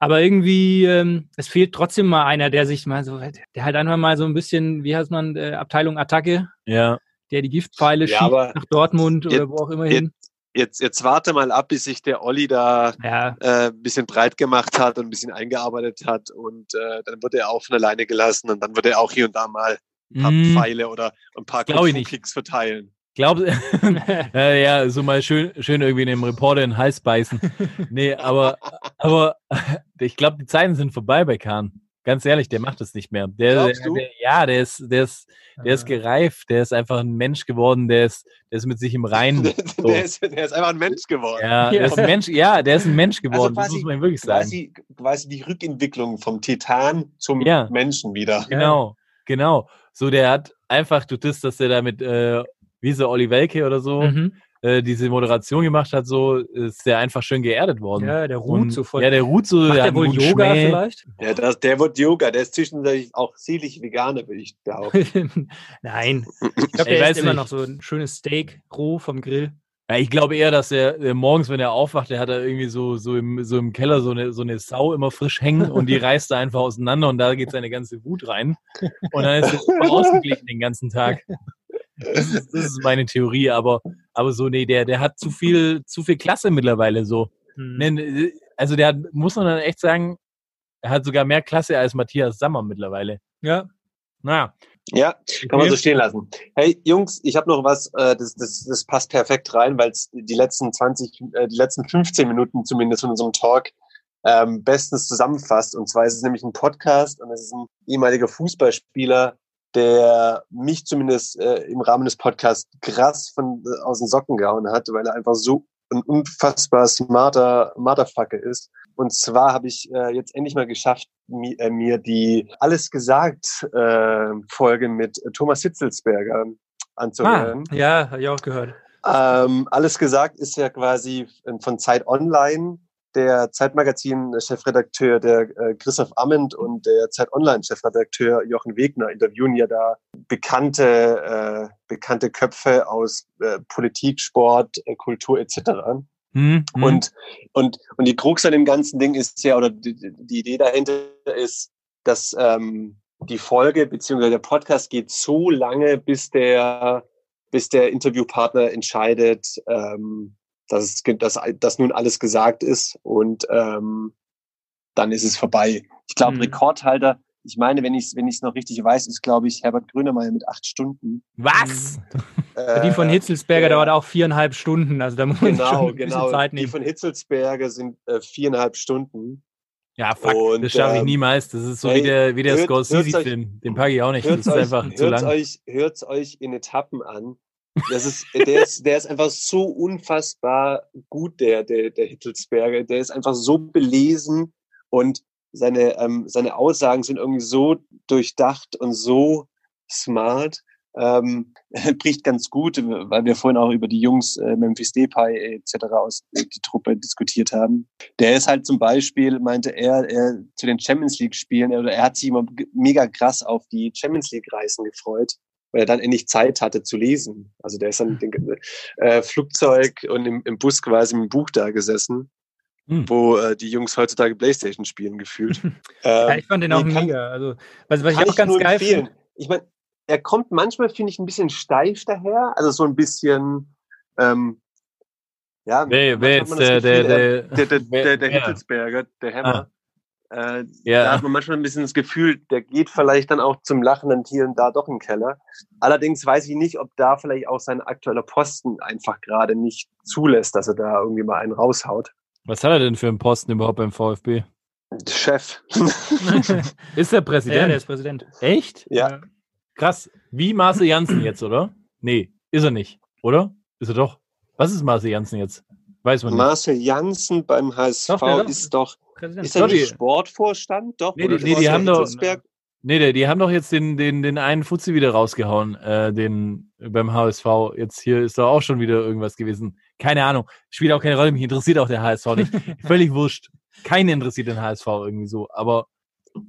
Aber irgendwie, ähm, es fehlt trotzdem mal einer, der sich mal so, der halt einfach mal so ein bisschen, wie heißt man, äh, Abteilung Attacke, Ja. der die Giftpfeile Ja, schießt aber nach Dortmund oder jetzt- wo auch immer jetzt- hin. Jetzt, jetzt warte mal ab, bis sich der Olli da Ja, äh, ein bisschen breit gemacht hat und ein bisschen eingearbeitet hat und äh, dann wird er auch von alleine gelassen und dann wird er auch hier und da mal ein paar Mm, Pfeile oder ein paar Glaub ich nicht. Kicks verteilen. glaub, ja, ja, so mal schön, schön irgendwie dem Reporter in den Hals beißen. Nee, aber, aber ich glaube, die Zeiten sind vorbei bei Kahn. Ganz ehrlich, der macht das nicht mehr. Der, Glaubst der, du? der, ja, der ist, der ist, der ist gereift, der ist einfach ein Mensch geworden, der ist, der ist mit sich im Reinen. Der, So. der, ist, der ist einfach ein Mensch geworden. Ja, der ist ein Mensch, ja, der ist ein Mensch geworden, das quasi- muss man wirklich sagen. Quasi, quasi die Rückentwicklung vom Titan zum Ja. Menschen wieder. Genau, genau. So, der hat einfach durch das, dass er da mit, äh, wie so Olli Welke oder so, mhm. Äh, diese Moderation gemacht hat, so ist der einfach schön geerdet worden. ja der ruht Und, so voll. Ja, der ruht so. Macht der der hat wohl Yoga Schmäh. vielleicht? Ja, das, der wird Yoga, der ist zwischendurch auch selig Veganer, würde ich behaupten. Nein. Ich glaube, der weiß ist immer nicht. noch so ein schönes Steak roh vom Grill. Ja, ich glaube eher, dass er äh, morgens, wenn er aufwacht, der hat da irgendwie so, so, im, so im Keller so eine, so eine Sau immer frisch hängen und die reißt er einfach auseinander und da geht seine ganze Wut rein. Und dann ist er super ausgeglichen den ganzen Tag. Das ist, das ist meine Theorie, aber, aber so, nee, der, der hat zu viel, zu viel Klasse mittlerweile so. Hm. Nee, Also der hat, muss man dann echt sagen, er hat sogar mehr Klasse als Matthias Sammer mittlerweile. Ja. Naja. Ja, kann man so stehen lassen. Hey, Jungs, ich habe noch was, äh, das, das, das passt perfekt rein, weil es die letzten 20, äh, die letzten 15 Minuten zumindest von unserem Talk ähm, bestens zusammenfasst. Und zwar ist es nämlich ein Podcast und es ist ein ehemaliger Fußballspieler, der mich zumindest äh, im Rahmen des Podcasts krass von, äh, aus den Socken gehauen hat, weil er einfach so ein unfassbar smarter Motherfucker ist. Und zwar habe ich äh, jetzt endlich mal geschafft, mi, äh, mir die Alles gesagt äh, Folge mit Thomas Hitzelsberger anzuhören. Ah, ja, habe ich auch gehört. Ähm, Alles gesagt ist ja quasi von Zeit Online. Der Zeitmagazin-Chefredakteur, der äh, Christoph Amend und der Zeit Online-Chefredakteur Jochen Wegner interviewen ja da bekannte, äh, bekannte Köpfe aus äh, Politik, Sport, äh, Kultur etc. Hm, hm. Und, und, und die Krux an dem ganzen Ding ist ja, oder die, die Idee dahinter ist, dass ähm, die Folge beziehungsweise der Podcast geht so lange, bis der, bis der Interviewpartner entscheidet, ähm, dass, dass, dass nun alles gesagt ist und ähm, dann ist es vorbei. Ich glaube, Mhm. Rekordhalter, ich meine, wenn ich es wenn ich's noch richtig weiß, ist, glaube ich, Herbert Grönemeyer mit acht Stunden. Was? Die von Äh, Hitzelsberger der- dauert auch viereinhalb Stunden. Also da muss man schon Genau, ein bisschen genau. Zeit Die nehmen. von Hitzelsberger sind äh, viereinhalb Stunden. Ja, fuck, Und, das schaffe ich ähm, niemals. Das ist so hey, wie der, wie der Scorsese-Film. Den packe ich auch nicht. Das Hört's ist euch, einfach zu hört's lang. euch, hört's euch in Etappen an. Das ist, der ist, der ist einfach so unfassbar gut, der, der, der Hittelsberger. Der ist einfach so belesen und seine, ähm, seine Aussagen sind irgendwie so durchdacht und so smart. ähm, bricht ganz gut, weil wir vorhin auch über die Jungs äh, Memphis Depay etc. aus äh, die Truppe diskutiert haben. Der ist halt zum Beispiel, meinte er, er zu den Champions League Spielen, er, er hat sich immer mega krass auf die Champions League Reisen gefreut, weil er dann endlich Zeit hatte zu lesen. Also der ist dann den, äh, Flugzeug und im, im Bus quasi mit dem Buch da gesessen. Hm. Wo äh, die Jungs heutzutage Playstation spielen gefühlt. Ja, ähm, ich fand den auch nee, kann- mega. Also, was, was ich auch ganz nur geil empfehlen. finde. Ich meine, er kommt manchmal, finde ich, ein bisschen steif daher. Also so ein bisschen, ähm, ja, Wer, wer jetzt der, der, Gefühl, der, der, der, wer- der, der wer? Hittelsberger, der Hammer. Äh, Ja. Da hat man manchmal ein bisschen das Gefühl, der geht vielleicht dann auch zum lachenden Tier und da doch in den Keller. Allerdings weiß ich nicht, ob da vielleicht auch sein aktueller Posten einfach gerade nicht zulässt, dass er da irgendwie mal einen raushaut. Was hat er denn für einen Posten überhaupt beim VfB? Chef. Ist der Präsident? Ja, der ist Präsident. Echt? ja. Krass. Wie Marcel Janssen jetzt, oder? Nee, ist er nicht, oder? Ist er doch. Was ist Marcel Janssen jetzt? Weiß man nicht. Marcel Janssen beim HSV Doch, ist doch, Präsident. ist er nicht Sportvorstand? Doch, Nee, oder die- nee, die haben doch-? Nee, die, die haben doch jetzt den, den, den einen Fuzzi wieder rausgehauen, äh, den beim HSV. Jetzt hier ist doch auch schon wieder irgendwas gewesen. Keine Ahnung. Spielt auch keine Rolle. Mich interessiert auch der HSV nicht. Völlig wurscht. Keinen interessiert den HSV irgendwie so. Aber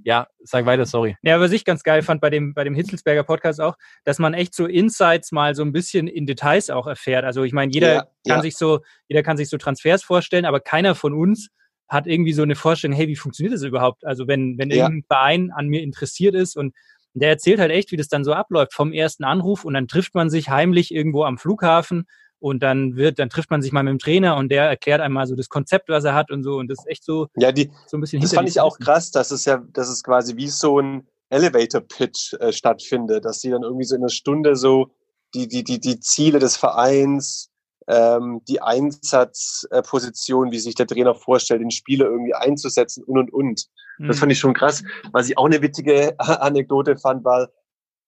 ja, sag weiter, sorry. Ja, was ich ganz geil fand bei dem, bei dem Hitzelsberger Podcast auch, dass man echt so Insights mal so ein bisschen in Details auch erfährt. Also ich meine, jeder Ja, kann ja. sich so, jeder kann sich so Transfers vorstellen, aber keiner von uns hat irgendwie so eine Vorstellung, hey, wie funktioniert das überhaupt? Also wenn, wenn Ja. irgendein Verein an mir interessiert ist und der erzählt halt echt, wie das dann so abläuft vom ersten Anruf und dann trifft man sich heimlich irgendwo am Flughafen und dann wird, dann trifft man sich mal mit dem Trainer und der erklärt einmal so das Konzept, was er hat und so und das ist echt so, Ja, die, so ein bisschen das fand ich auch krass, dass es ja, dass es quasi wie so ein Elevator-Pitch äh, stattfindet, dass sie dann irgendwie so in einer Stunde so die, die, die, die Ziele des Vereins, ähm, die Einsatzposition, wie sich der Trainer vorstellt, den Spieler irgendwie einzusetzen und und und. Das Mhm. fand ich schon krass. Was ich auch eine witzige Anekdote fand, war,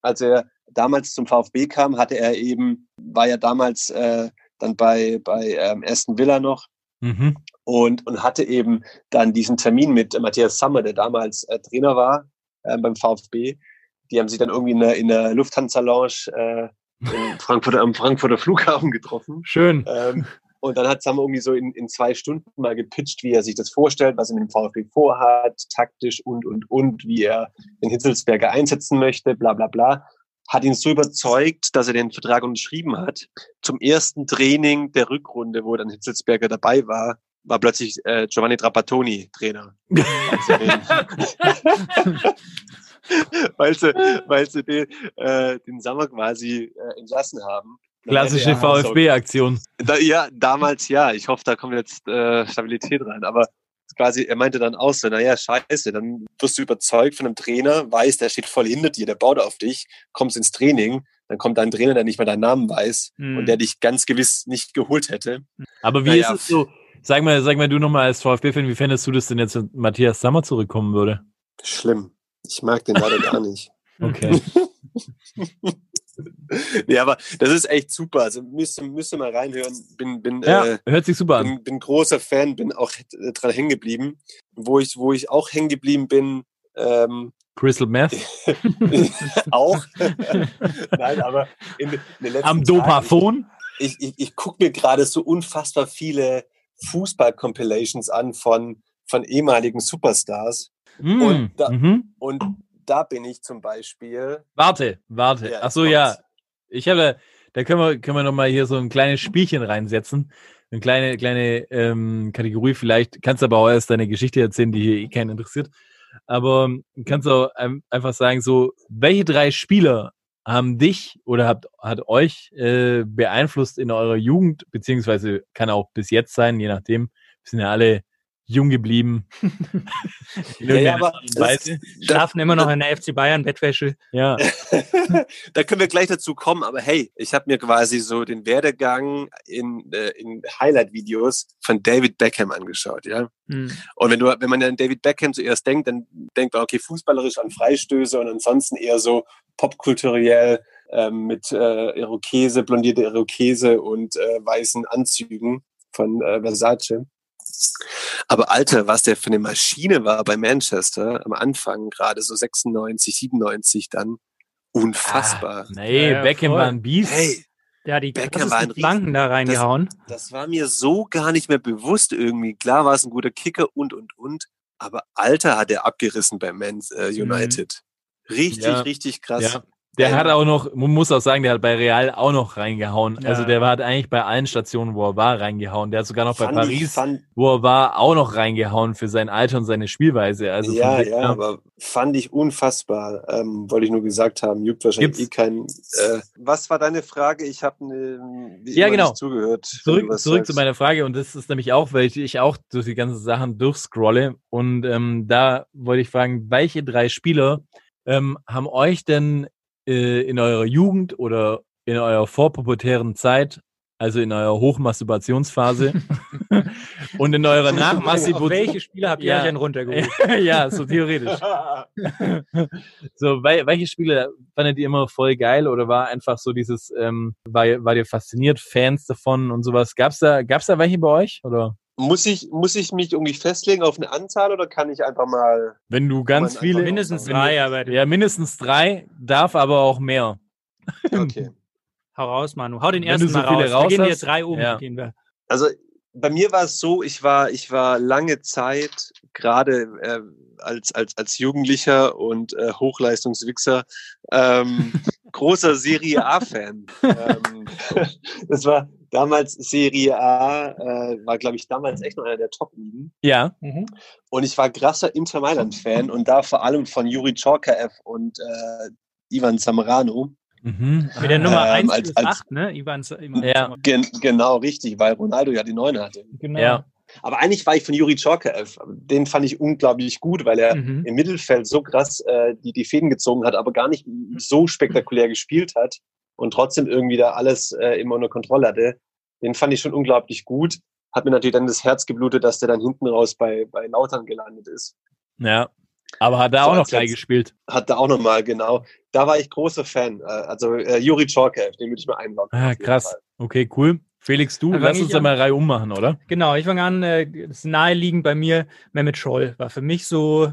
als er damals zum VfB kam, hatte er eben, war ja damals äh, dann bei, bei ähm, Aston Villa noch Mhm. und, und hatte eben dann diesen Termin mit Matthias Sammer, der damals äh, Trainer war äh, beim VfB. Die haben sich dann irgendwie in der, in der Lufthansa-Lounge äh, in Frankfurter, am Frankfurter Flughafen getroffen. Schön. Ähm, und dann hat Sammer irgendwie so in, in zwei Stunden mal gepitcht, wie er sich das vorstellt, was er mit dem VfB vorhat, taktisch und, und, und, wie er den Hitzelsberger einsetzen möchte, bla, bla, bla. Hat ihn so überzeugt, dass er den Vertrag unterschrieben hat. Zum ersten Training der Rückrunde, wo dann Hitzelsberger dabei war, war plötzlich äh, Giovanni Trapattoni Trainer. Weil sie, weil sie den, äh, den Sommer quasi äh, entlassen haben. Klassische VfB-Aktion. da, ja, damals ja. Ich hoffe, da kommt jetzt äh, Stabilität rein. Aber quasi, er meinte dann auch so, naja, scheiße, dann wirst du überzeugt von einem Trainer, weiß, der steht voll hinter dir, der baut auf dich, kommst ins Training, dann kommt ein Trainer, der nicht mal deinen Namen weiß Mhm. und der dich ganz gewiss nicht geholt hätte. Aber wie Naja. ist es so? Sag mal, sag mal du nochmal als VfB-Fan, wie fändest du das denn jetzt, wenn Matthias Sammer zurückkommen würde? Schlimm. Ich mag den leider gar nicht. Okay. Ja, aber das ist echt super. Also müsste, müsste mal reinhören. Bin, bin, ja, äh, hört sich super an. bin, bin großer Fan, bin auch äh, dran hängen geblieben. Wo ich, wo ich auch hängen geblieben bin, ähm, Crystal Meth auch. Nein, aber in, in den letzten am Dopaphon. ich, ich, ich gucke mir gerade so unfassbar viele Fußball-Compilations an von, von ehemaligen Superstars. Mm, Und da- mhm. Und da bin ich zum Beispiel. Warte, warte. Ja, Ach so, ja. Ich habe, da- können wir, können wir noch mal hier so ein kleines Spielchen reinsetzen. Eine kleine, kleine ähm, Kategorie vielleicht. Kannst aber auch erst deine Geschichte erzählen, die hier eh keinen interessiert. Aber ähm, kannst auch ein- einfach sagen, so, welche drei Spieler haben dich oder habt, hat euch äh, beeinflusst in eurer Jugend, beziehungsweise kann auch bis jetzt sein, je nachdem. Wir sind ja alle jung geblieben. Ja, ja, aber das- Weise. Schlafen immer noch in der FC Bayern Bettwäsche. Ja. da können wir gleich dazu kommen, aber hey, ich habe mir quasi so den Werdegang in, äh, in Highlight-Videos von David Beckham angeschaut, ja. Hm. Und wenn du, wenn man an David Beckham zuerst denkt, dann denkt man, okay, fußballerisch an Freistöße und ansonsten eher so popkulturell ähm, mit äh, Irokese, blondierte Irokese und äh, weißen Anzügen von äh, Versace. Aber Alter, was der für eine Maschine war bei Manchester am Anfang, gerade so 96, 97 dann, Unfassbar. Nee, Ja, Beckham voll. war ein Biest. Hey, Ja, die Beckham war ein Flanken da reingehauen. das war mir so gar nicht mehr bewusst irgendwie. Klar war es ein guter Kicker und, und, und. Aber Alter hat er abgerissen bei Man äh, United. Richtig, Ja. richtig krass. Ja. Der Ähm, hat auch noch, man muss auch sagen, der hat bei Real auch noch reingehauen. Ja. Also der war hat eigentlich bei allen Stationen, wo er war, reingehauen. Der hat sogar noch bei fand ich- Paris, fand, wo er war, auch noch reingehauen für sein Alter und seine Spielweise. Also ja, ja, aber fand ich unfassbar. Ähm, wollte ich nur gesagt haben, juckt wahrscheinlich Gibt's- eh keinen. Äh, was war deine Frage? Ich habe ne, Ja, genau. nicht zugehört. Zurück, zurück zu meiner Frage und das ist nämlich auch, weil ich, ich auch durch die ganzen Sachen durchscrolle und ähm, da wollte ich fragen, welche drei Spieler ähm, haben euch denn äh, in eurer Jugend oder in eurer vorpubertären Zeit, also in eurer Hochmasturbationsphase und in eurer Nachmasturbation, welche Spieler habt ihr Ja. euch denn runtergeholt? ja, so theoretisch. so, wel, welche Spiele fandet ihr immer voll geil oder war einfach so dieses, ähm, war, ihr- war ihr fasziniert, Fans davon und sowas? Gab's da, gab's da welche bei euch? Oder Muss ich, muss ich mich irgendwie festlegen auf eine Anzahl oder kann ich einfach mal. wenn du ganz viele, Mindestens drei, aber ja, mindestens drei, darf aber auch mehr. Okay. hau raus, Manu. Hau den Wenn ersten so mal raus. raus wir gehen jetzt drei um. ja. Gehen wir. Also bei mir war es so, ich war, ich war lange Zeit, gerade äh, als, als, als Jugendlicher und äh, Hochleistungswichser, ähm, großer Serie A-Fan. ähm, das war damals Serie A, äh, war, glaube ich, damals echt noch einer der Top-Ligen. Ja. Und ich war krasser Inter Mailand-Fan und da vor allem von Juri Czorkaev und äh, Ivan Zamorano. Mhm. Mit der Nummer Ähm, 1 als- bis als- 8, ne? Ivan, Ivan Ja. Gen genau, richtig, weil Ronaldo ja die Neune hatte. Genau. Ja. Aber eigentlich war ich von Juri Czorkaev. Den fand ich unglaublich gut, weil er Mhm. im Mittelfeld so krass äh, die, die Fäden gezogen hat, aber gar nicht so spektakulär gespielt hat und trotzdem irgendwie da alles äh, immer unter Kontrolle hatte. Den fand ich schon unglaublich gut. Hat mir natürlich dann das Herz geblutet, dass der dann hinten raus bei, bei Lautern gelandet ist. Ja. Aber hat da So auch noch jetzt- gespielt. Hat da auch nochmal, genau. Da war ich großer Fan. Äh, also äh, Juri Czorkaev, den würde ich mal einloggen. Ah, krass. Fall. Okay, cool. Felix, du, lass uns da mal Reihe ummachen, oder? Genau, ich fange an, äh, das naheliegend bei mir, Mehmet Scholl war für mich so,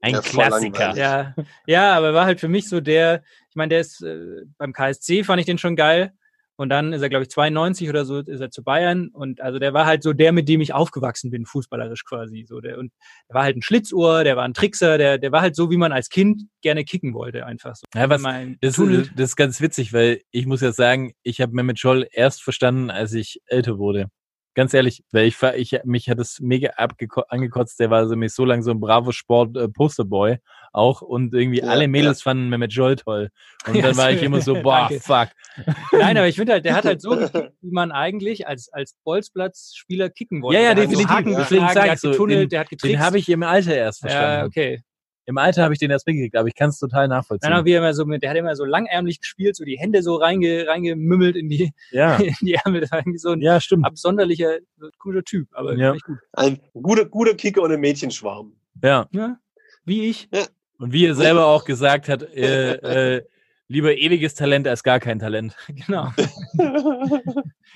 Ein Ja, Klassiker. ja, ja, aber war halt für mich so der, ich meine, der ist äh, beim KSC fand ich den schon geil und dann ist er, glaube ich, 92 oder so, ist er zu Bayern und also der war halt so der, mit dem ich aufgewachsen bin, fußballerisch quasi, so der und der war halt ein Schlitzohr, der war ein Trickser, der, der war halt so, wie man als Kind gerne kicken wollte, einfach so. Ja, was- Das, ist, das ist ganz witzig, weil ich muss ja sagen, ich habe Mehmet Scholl erst verstanden, als ich älter wurde. Ganz ehrlich, weil ich, ich mich hat es mega angekotzt. Der war so mich so lange so ein Bravo Sport äh, auch und irgendwie Ja, alle Mädels fanden Mehmet Scholl toll. Und Ja, dann war ich immer so, boah, fuck. Nein, aber ich finde halt, der hat halt so gekickt, wie man eigentlich als, als Bolzplatzspieler kicken wollte. Ja, ja, Der definitiv. Haken Deswegen geschlagen, sag der ich hat so, den- der hat getrickst. Den habe ich im Alter erst verstanden. Ja, okay. Im Alter habe ich den erst mitgekriegt, aber ich kann es total nachvollziehen. Nein, aber wie er immer so mit, der hat immer so langärmlich gespielt, so die Hände so reinge, reingemümmelt in die, ja. in die Ärmel. So ein ja, stimmt. absonderlicher, cooler Typ, aber Ja. gut. Ein guter, guter Kicker und ein Mädchenschwarm. Ja. Ja, wie ich. Und wie er selber auch gesagt hat, äh, äh, lieber ewiges Talent als gar kein Talent. Genau.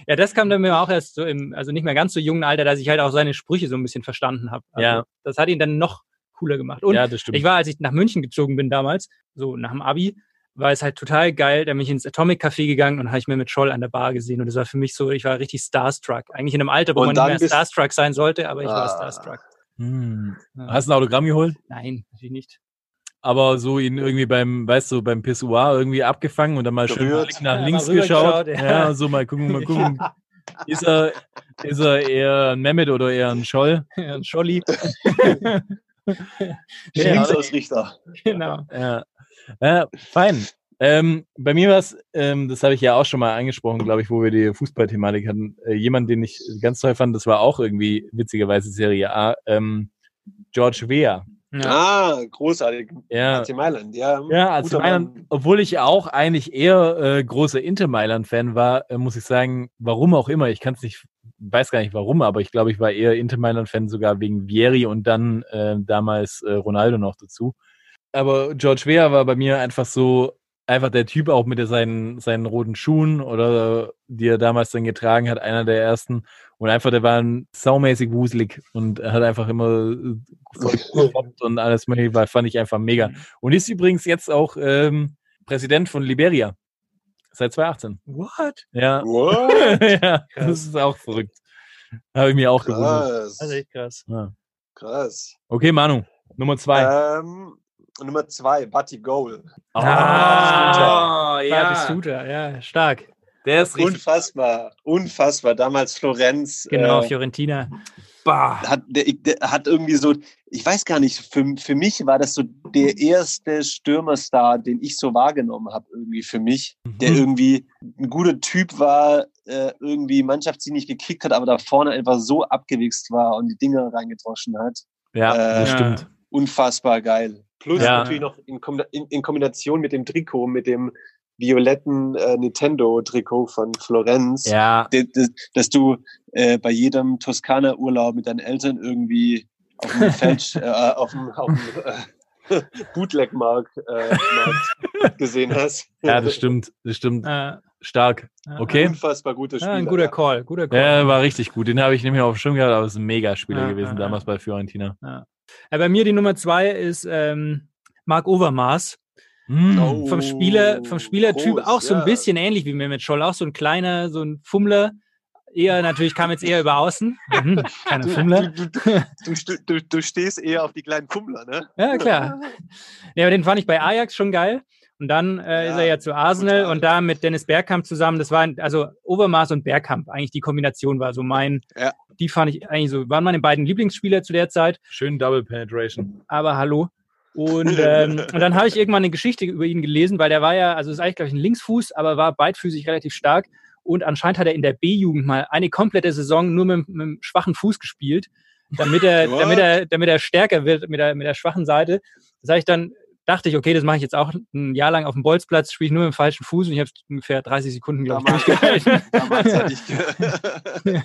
ja, das kam dann mir auch erst so im, also nicht mehr ganz so jungen Alter, dass ich halt auch seine Sprüche so ein bisschen verstanden habe. Also Ja. Das hat ihn dann noch cooler gemacht. Und ja, das stimmt. Ich war, als ich nach München gezogen bin damals, so nach dem Abi, war es halt total geil. Da bin ich ins Atomic Café gegangen und habe ich mir mit Scholl an der Bar gesehen. Und das war für mich so, ich war richtig starstruck. Eigentlich in einem Alter, wo Und man nicht mehr starstruck sein sollte, aber ich war Ah. starstruck. hm. Ja. Hast du ein Autogramm geholt? Nein, natürlich nicht. aber so ihn irgendwie beim, weißt du, beim Pissoir irgendwie abgefangen und dann mal schön Berührt. Blick nach Ja, links mal rübergeschaut, geschaut. ja. Ja. so mal gucken, mal gucken. Ist er, ist er eher ein Mehmet oder eher ein Scholl? Ja, ein Scholli. Ja, Linksausrichter. genau. Ja, ja fein. Ähm, bei mir war es, ähm, das habe ich ja auch schon mal angesprochen, glaube ich, wo wir die Fußballthematik hatten. Äh, jemand, den ich ganz toll fand, das war auch irgendwie witzigerweise Serie A, ähm, George Weah. Ja. Ah, großartig. Ja, AC Mailand, ja. Ja, Guter Mailand, Mann. obwohl ich auch eigentlich eher äh, großer Inter Mailand-Fan war, äh, muss ich sagen, warum auch immer, ich kann es nicht, weiß gar nicht warum, aber ich glaube, ich war eher Inter Mailand-Fan sogar wegen Vieri und dann äh, damals äh, Ronaldo noch dazu. Aber George Weah war bei mir einfach so, einfach der Typ auch mit seinen, seinen roten Schuhen oder die er damals dann getragen hat, einer der ersten. Und einfach, der war ein saumäßig wuselig und er hat einfach immer äh, und alles mögliche, war, fand ich einfach mega. Und ist übrigens jetzt auch ähm, Präsident von Liberia. Seit 2018. What? Ja. What? ja, das ist auch verrückt. Habe ich mir auch gewundert. Krass. Also echt krass. Ja. Krass. Okay, Manu, Nummer zwei. Ähm, Nummer zwei, Buddy Goal. Ah, ja. Ja, bist du da. Ja, stark. Der ist richtig. Unfassbar, unfassbar. Damals Florenz. Genau, äh, Fiorentina. Bah. hat, der, der hat irgendwie so, ich weiß gar nicht, für, für mich war das so der erste Stürmerstar, den ich so wahrgenommen habe, irgendwie für mich, der Mhm. irgendwie ein guter Typ war, äh, irgendwie mannschaftsdienlich gekickt hat, aber da vorne einfach so abgewichst war und die Dinger reingedroschen hat. Ja, das Äh, stimmt. Unfassbar geil. Plus Ja. natürlich noch in, in, in Kombination mit dem Trikot, mit dem violetten äh, Nintendo-Trikot von Florenz Ja, de- de- dass du äh, bei jedem Toskana-Urlaub mit deinen Eltern irgendwie auf dem Feld, äh, auf dem, auf dem äh, Bootleg-Markt äh, Markt gesehen hast. ja, das stimmt. Das stimmt. Äh, Stark. ja. Okay. Unfassbar guter Ja, Spieler. ein guter Call, guter Call. Ja, war richtig gut. Den habe ich nämlich auf dem Schirm gehabt, aber es ist ein Megaspieler Ja, gewesen ja, damals bei Fiorentina. Ja, bei mir die Nummer zwei ist ähm, Marc Overmars. Mm. Oh, Vom Spieler, vom Spielertyp groß, auch so ein ja. bisschen ähnlich wie Mehmet Scholl, auch so ein kleiner, so ein Fummler. Eher natürlich kam jetzt eher über außen. Mhm, kleiner Du, Fummler. du, du, du, st- du, du stehst eher auf die kleinen Fummler, ne? Ja, klar. Ja, aber den fand ich bei Ajax schon geil. Und dann äh, Ja, ist er ja zu Arsenal und da mit Dennis Bergkamp zusammen, das war ein- also Overmars und Bergkamp, eigentlich die Kombination war so mein, Ja. die fand ich eigentlich so, waren meine beiden Lieblingsspieler zu der Zeit, Schön Double Penetration. aber hallo. Und, ähm, und dann habe ich irgendwann eine Geschichte über ihn gelesen, weil der war ja, also ist eigentlich, glaube ich, ein Linksfuß, aber war beidfüßig relativ stark. Und anscheinend hat er in der B-Jugend mal eine komplette Saison nur mit, mit einem schwachen Fuß gespielt, damit er, What? damit er, damit er stärker wird mit der, mit der schwachen Seite. Das habe ich dann, dachte ich, okay, das mache ich jetzt auch ein Jahr lang auf dem Bolzplatz, spiele ich nur mit dem falschen Fuß und ich habe ungefähr 30 Sekunden, glaube ich, durchgehalten. Damals hatte ich.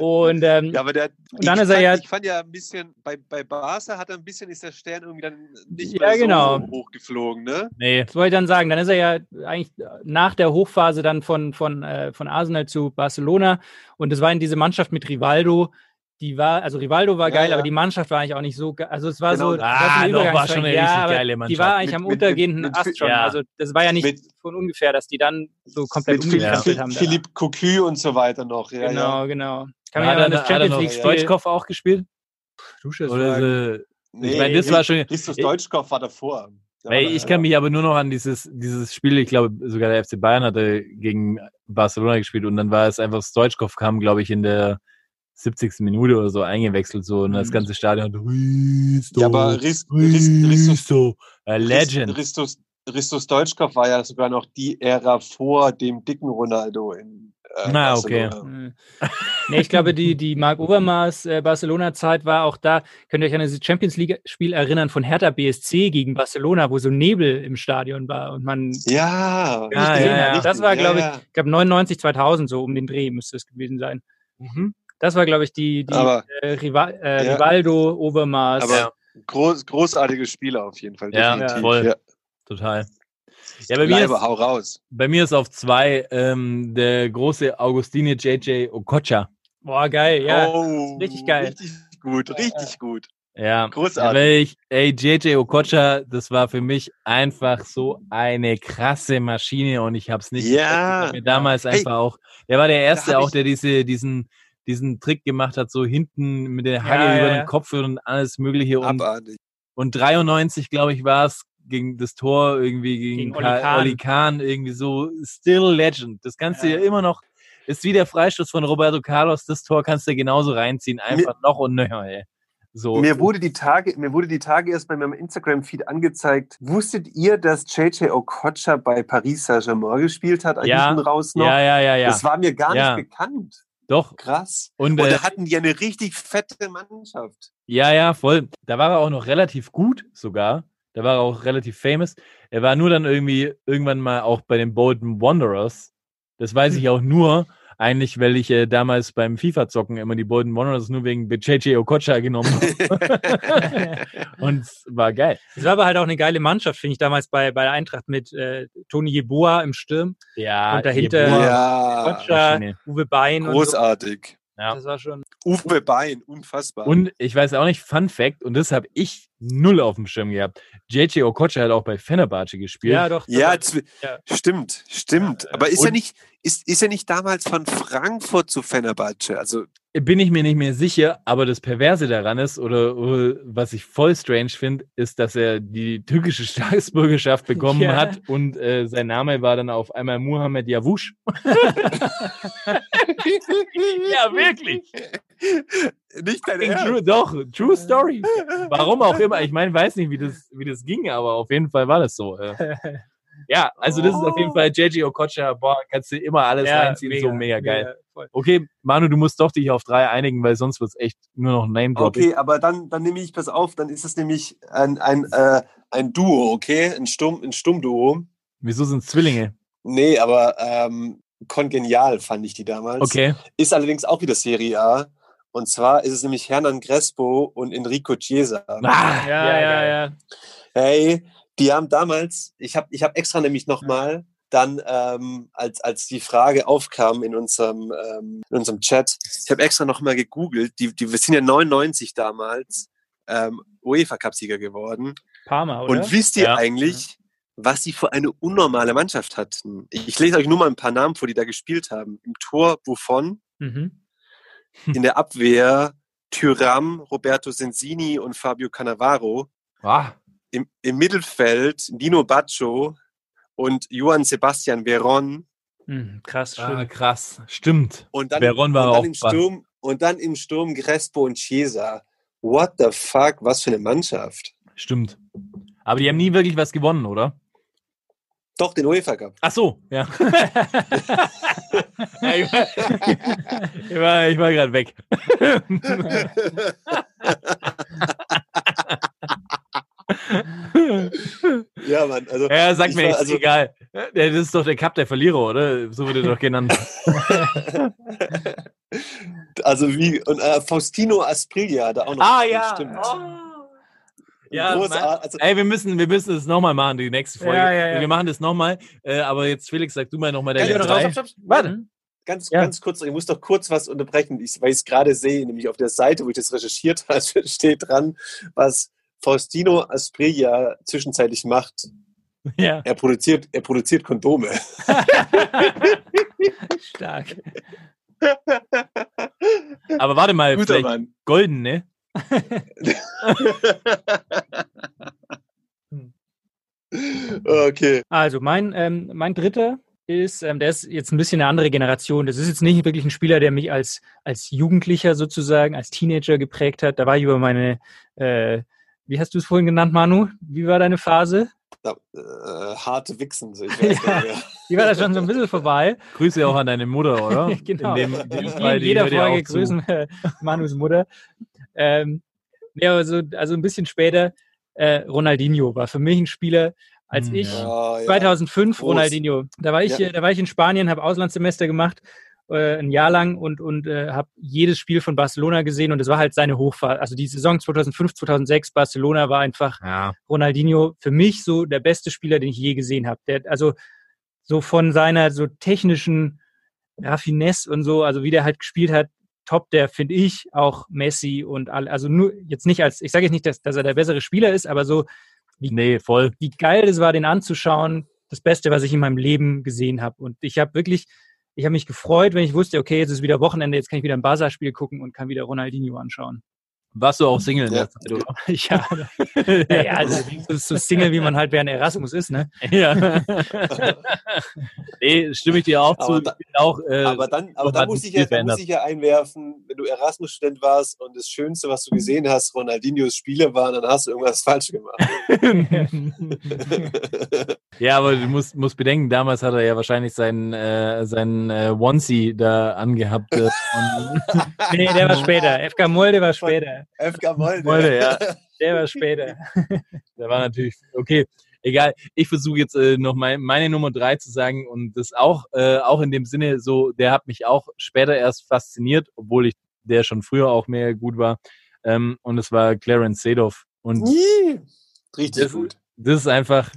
Und ähm, ja, aber der, Und dann ich ist er fand, ja- Ich fand ja ein bisschen, bei, bei Barca hat er ein bisschen, ist der Stern irgendwie dann nicht Ja, mehr so genau. hochgeflogen, ne? Nee. Das wollte ich dann sagen. Dann ist er ja eigentlich nach der Hochphase dann von, von, äh, von Arsenal zu Barcelona. Und das war in diese Mannschaft mit Rivaldo. Die war, also Rivaldo war Ja, geil, ja. aber die Mannschaft war eigentlich auch nicht so geil. Also es war Genau. so, das Ah, so doch, war schon eine ja, richtig geile Die Mannschaft. war eigentlich Mit- am mit- untergehenden mit- Ast schon. ja. Also das war ja nicht Mit- von ungefähr, dass die dann so komplett Mit Philipp, umgekrempelt haben. da. Philipp Cocu und so weiter noch. Ja, genau, ja. genau. Kann mich er, an hat das Champions League. Stoichkov auch gespielt? Du schaust Oder äh, Nee, ich meine, das war schon. Christus Deutschkopf war davor. War ich kann mich aber nur noch an dieses, dieses Spiel, ich glaube, sogar der FC Bayern hatte gegen Barcelona gespielt und dann war es einfach, Stoichkov kam, glaube ich, in der 70. Minute oder so eingewechselt so und das Mhm. ganze Stadion Risto, Ja, aber Riss- Ristus- Risto, a Legend. Ristus, Ristus Deutschkopf war ja sogar noch die Ära vor dem dicken Ronaldo in äh, Na, okay. Barcelona. Mhm. nee, ich glaube, die, die Marc Overmars äh, Barcelona-Zeit war auch da. Könnt ihr euch an das Champions League-Spiel erinnern von Hertha BSC gegen Barcelona, wo so Nebel im Stadion war und man Ja, Ah, ja, hat. ja. Das war, Ja, glaube ich, ja. ich glaube 99, 2000 so um den Dreh müsste es gewesen sein. Das war, glaube ich, die, die Aber- äh, Rival, äh, Ja. Rivaldo, Overmars. Aber groß, großartige Spieler auf jeden Fall. Ja, definitiv. voll. Ja. Total. Ja, bei mir, Leiber, ist, hau raus. bei mir ist auf zwei ähm, der große Augustine JJ Okocha. Boah, geil, ja. oh, richtig geil. Richtig gut, richtig gut. Ja, Großartig. Ich, ey, JJ Okocha, das war für mich einfach so eine krasse Maschine und ich hab's nicht Ja. mir damals Hey, einfach auch, der war der Erste auch, der diese, diesen, diesen Trick gemacht hat, so hinten mit der Ja, Hacke ja, über ja. den Kopf und alles mögliche und, Abartig. und 93, glaube ich, war es gegen das Tor irgendwie gegen, Gegen Oli Ka- Kahn. Oli Kahn, irgendwie so still legend. Das kannst du Ja. ja immer noch, ist wie der Freistoß von Roberto Carlos, das Tor kannst du genauso reinziehen, einfach noch und nöcher, ey. So. Mir wurde die Tage, mir wurde die Tage erst bei meinem Instagram-Feed angezeigt. Wusstet ihr, dass JJ Okocha bei Paris Saint-Germain gespielt hat? Ja. raus noch? ja, ja, ja, ja. Das war mir gar Ja. nicht bekannt. Doch. Krass. Und, Und äh, da hatten die ja eine richtig fette Mannschaft. Ja, ja, voll. Da war er auch noch relativ gut sogar. Da war er auch relativ famous. Er war nur dann irgendwie irgendwann mal auch bei den Bolton Wanderers. Das weiß ich auch nur, eigentlich, weil ich äh, damals beim FIFA-Zocken immer die Bolton Wanderers nur wegen JJ Okocha genommen habe. Und es war geil. Es war aber halt auch eine geile Mannschaft, finde ich, damals bei, bei der Eintracht mit äh, Toni Jeboa im Sturm, Ja, Und dahinter- Jeboa, Ja, Okocha. Uwe Bein und so. großartig. Ja. Das war schon. Uwe Bein, unfassbar. Und ich weiß auch nicht, Fun Fact, und das habe ich null auf dem Schirm gehabt. JJ Okocha hat auch bei Fenerbahce gespielt. Ja, doch. ja, ja. stimmt, stimmt. Ja, Aber ist er nicht, ist, ist er nicht damals von Frankfurt zu Fenerbahce? Also, Bin ich mir nicht mehr sicher, aber das Perverse daran ist, oder, oder was ich voll strange finde, ist, dass er die türkische Staatsbürgerschaft bekommen Ja. hat und äh, sein Name war dann auf einmal Muhammed Yavuz. ja, wirklich. nicht dein True, doch, true story. Warum auch immer. Ich meine, weiß nicht, wie das, wie das ging, aber auf jeden Fall war das so. äh. Ja, also das ist auf jeden Fall JJ Okocha. Boah, kannst du immer alles reinziehen. so mega geil. voll. Okay, Manu, du musst doch dich auf drei einigen, weil sonst wird's echt nur noch Name-Dropping. Okay, aber dann, dann nehme ich, pass auf, dann ist es nämlich ein, ein, äh, ein Duo, okay? Ein, Stumm, ein Stummduo. Wieso sind's Zwillinge? Nee, aber ähm, kongenial fand ich die damals. Okay. Ist allerdings auch wieder Serie A. Und zwar ist es nämlich Hernan Crespo und Enrico Chiesa. Ah, Ja, ja, ja. Hey, die haben damals, ich habe ich hab extra nämlich nochmal dann, ähm, als, als die Frage aufkam in unserem, ähm, in unserem Chat, ich habe extra nochmal gegoogelt, die, die, wir sind ja 99 damals ähm, UEFA-Cup-Sieger geworden. Parma, oder? Und wisst ihr Ja. eigentlich, was sie für eine unnormale Mannschaft hatten? Ich lese euch nur mal ein paar Namen vor, die da gespielt haben. Im Tor Buffon, Mhm. in der Abwehr Tyram, Roberto Sensini und Fabio Cannavaro. Ah, Im, Im Mittelfeld Nino Baccio und Johann Sebastian Veron. Mhm, krass, ah, krass. Stimmt. Und dann, Veron war und dann auch im. Sturm und dann im Sturm Crespo und Chiesa. What the fuck? Was für eine Mannschaft. Stimmt. Aber die haben nie wirklich was gewonnen, oder? Doch, den UEFA Cup. Ach so, ja. ja ich war, ich war, ich war gerade weg. Ja, Mann. Also, ja, sag mir, war- ist also- egal. Das ist doch der Cup der Verlierer, oder? So wurde doch genannt. Also wie, und äh, Faustino Asprilla da auch noch. Ah, ja. Stimmt. Oh. Ja, Großart- also, Ey, wir müssen, wir müssen das nochmal machen, die nächste Folge. Ja, ja, ja. Wir machen das nochmal. Äh, aber jetzt, Felix, sag du mal nochmal deine Ganz, drei. stopp. Warte. ganz, Ja. ganz kurz, ich muss doch kurz was unterbrechen, ich, weil ich es gerade sehe, nämlich auf der Seite, wo ich das recherchiert habe, steht dran, was Faustino Asprilla zwischenzeitlich macht. Ja. Er produziert, er produziert Kondome. Stark. Aber warte mal, Guter vielleicht Mann. golden, ne? Okay. Also mein, ähm, mein dritter ist, ähm, der ist jetzt ein bisschen eine andere Generation. Das ist jetzt nicht wirklich ein Spieler, der mich als, als Jugendlicher sozusagen, als Teenager geprägt hat. Da war ich über meine, äh, wie hast du es vorhin genannt, Manu? Wie war deine Phase? Ja, äh, harte Wichsen. so, Ich weiß Ja. Die war da schon so ein bisschen vorbei. Grüße auch an deine Mutter, oder? genau. In dem, dem In Fall, jeder Folge grüßen wir Manus Mutter. Ähm, ja, aber so, also ein bisschen später, äh, Ronaldinho war für mich ein Spieler, als Hm, ich ja. Oh, ja. 2005 Groß. Ronaldinho. Da war ich, Ja. äh, da war ich in Spanien, habe Auslandssemester gemacht, äh, ein Jahr lang und und äh, habe jedes Spiel von Barcelona gesehen und es war halt seine Hochphase. Also die Saison 2005, 2006 Barcelona war einfach Ja. Ronaldinho für mich so der beste Spieler, den ich je gesehen habe. Der also so von seiner so technischen Raffinesse und so, also wie der halt gespielt hat, top, der finde ich auch Messi und all, also nur jetzt nicht als, ich sage jetzt nicht, dass, dass er der bessere Spieler ist, aber so Nee, voll. wie geil es war, den anzuschauen. Das Beste, was ich in meinem Leben gesehen habe. Und ich habe wirklich, ich habe mich gefreut, wenn ich wusste, okay, jetzt ist wieder Wochenende, jetzt kann ich wieder ein Barca-Spiel gucken und kann wieder Ronaldinho anschauen. Warst du auch Single in Ja. der Zeit, oder? ja, naja, also so Single, wie man halt während Erasmus ist, ne? ja. nee, stimme ich dir auch Aber zu. da- auch, äh, Aber dann, aber dann muss, ich ja, dann muss ich ja einwerfen, wenn du Erasmus-Student warst und das Schönste, was du gesehen hast, Ronaldinhos Spiele waren, dann hast du irgendwas falsch gemacht. ja, aber du musst, musst bedenken, damals hat er ja wahrscheinlich seinen, äh, seinen äh, Onesie da angehabt. Äh, nee, der war später. FK Molde war später. FK Molde. Molde, ja. Der war später. Der war natürlich, okay, egal. Ich versuche jetzt äh, noch mein, meine Nummer drei zu sagen und das auch, äh, auch in dem Sinne so, der hat mich auch später erst fasziniert, obwohl ich der schon früher auch mehr gut war. Ähm, und es war Clarence Seedorf. Und Richtig Das- gut. das ist einfach,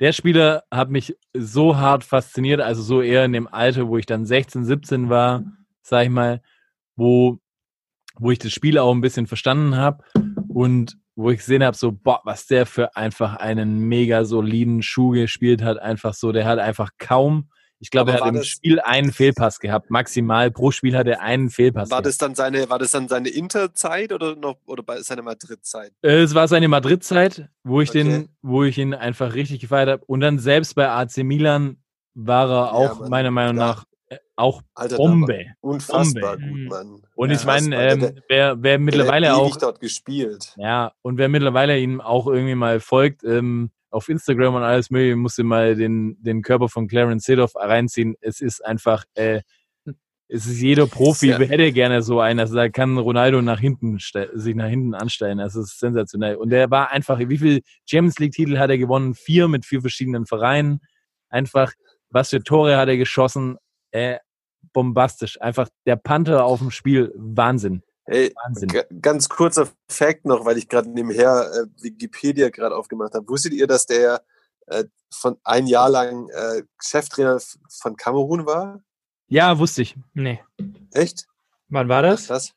der Spieler hat mich so hart fasziniert, also so eher in dem Alter, wo ich dann 16, 17 war, sag ich mal, wo, wo ich das Spiel auch ein bisschen verstanden habe und wo ich gesehen habe, so, boah, was der für einfach einen mega soliden Schuh gespielt hat. Einfach so, der hat einfach kaum, ich glaube, er hat im Spiel einen Fehlpass gehabt. Maximal pro Spiel hat er einen Fehlpass War gehabt. das dann seine, war das dann seine Interzeit oder noch oder bei seiner Madrid-Zeit? Äh, Es war seine Madrid-Zeit, wo ich Okay. den, wo ich ihn einfach richtig gefeiert habe. Und dann selbst bei AC Milan war er auch Mann. meiner Meinung Ja. nach auch Alter, Bombe. Unfassbar Bombe. gut, Mann. Und ich meine, ähm, wer, wer mittlerweile der auch dort gespielt. Ja, und wer mittlerweile ihm auch irgendwie mal folgt, ähm, auf Instagram und alles mögliche, musste mal den, den Körper von Clarence Seedorf reinziehen. Es ist einfach, äh, es ist jeder Profi, Ja. hätte gerne so einen. Also da kann Ronaldo nach hinten sich nach hinten anstellen. Das ist sensationell. Und der war einfach, wie viel Champions League-Titel hat er gewonnen? Vier mit vier verschiedenen Vereinen. Einfach, was für Tore hat er geschossen? Äh, bombastisch. Einfach der Panther auf dem Spiel. Wahnsinn. Hey, Wahnsinn. ganz kurzer Fact noch, weil ich gerade nebenher äh, Wikipedia gerade aufgemacht habe. Wusstet ihr, dass der äh, von ein Jahr lang äh, Cheftrainer von Kamerun war? Ja, wusste ich. Nee. Echt? Wann war das? Das?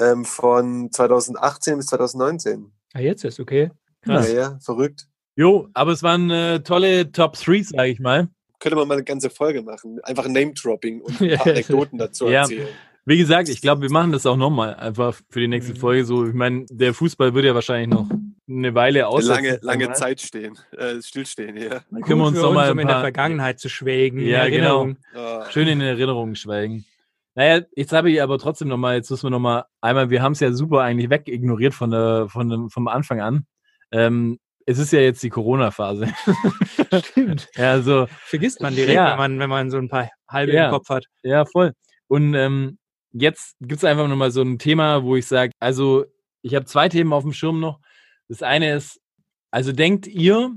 Ähm, von 2018 bis 2019. Ah, jetzt ist okay. Krass. Ja, ja, verrückt. Jo, aber es waren äh, tolle Top 3, sage ich mal. Könnte man mal eine ganze Folge machen. Einfach Name-Dropping und ein Ja. paar Anekdoten dazu Ja. erzählen. Wie gesagt, ich glaube, wir machen das auch nochmal, einfach für die nächste Mhm. Folge. So, ich meine, der Fußball wird ja wahrscheinlich noch eine Weile aus. Lange, lange Zeit stehen, äh, stillstehen, ja. Dann können wir uns für noch mal um in der Vergangenheit zu schwelgen. in Ja, genau. Ah. schön in Erinnerung schwelgen. Naja, jetzt habe ich aber trotzdem nochmal, jetzt müssen wir nochmal, einmal, wir haben es ja super eigentlich wegignoriert von der, von dem, vom Anfang an. Ähm, es ist ja jetzt die Corona-Phase. Stimmt. ja, also, Vergisst man direkt, Ja. wenn, man, wenn man so ein paar halbe Ja. im Kopf hat. Ja, voll. Und ähm, jetzt gibt es einfach nochmal so ein Thema, wo ich sage, also ich habe zwei Themen auf dem Schirm noch. Das eine ist, also denkt ihr,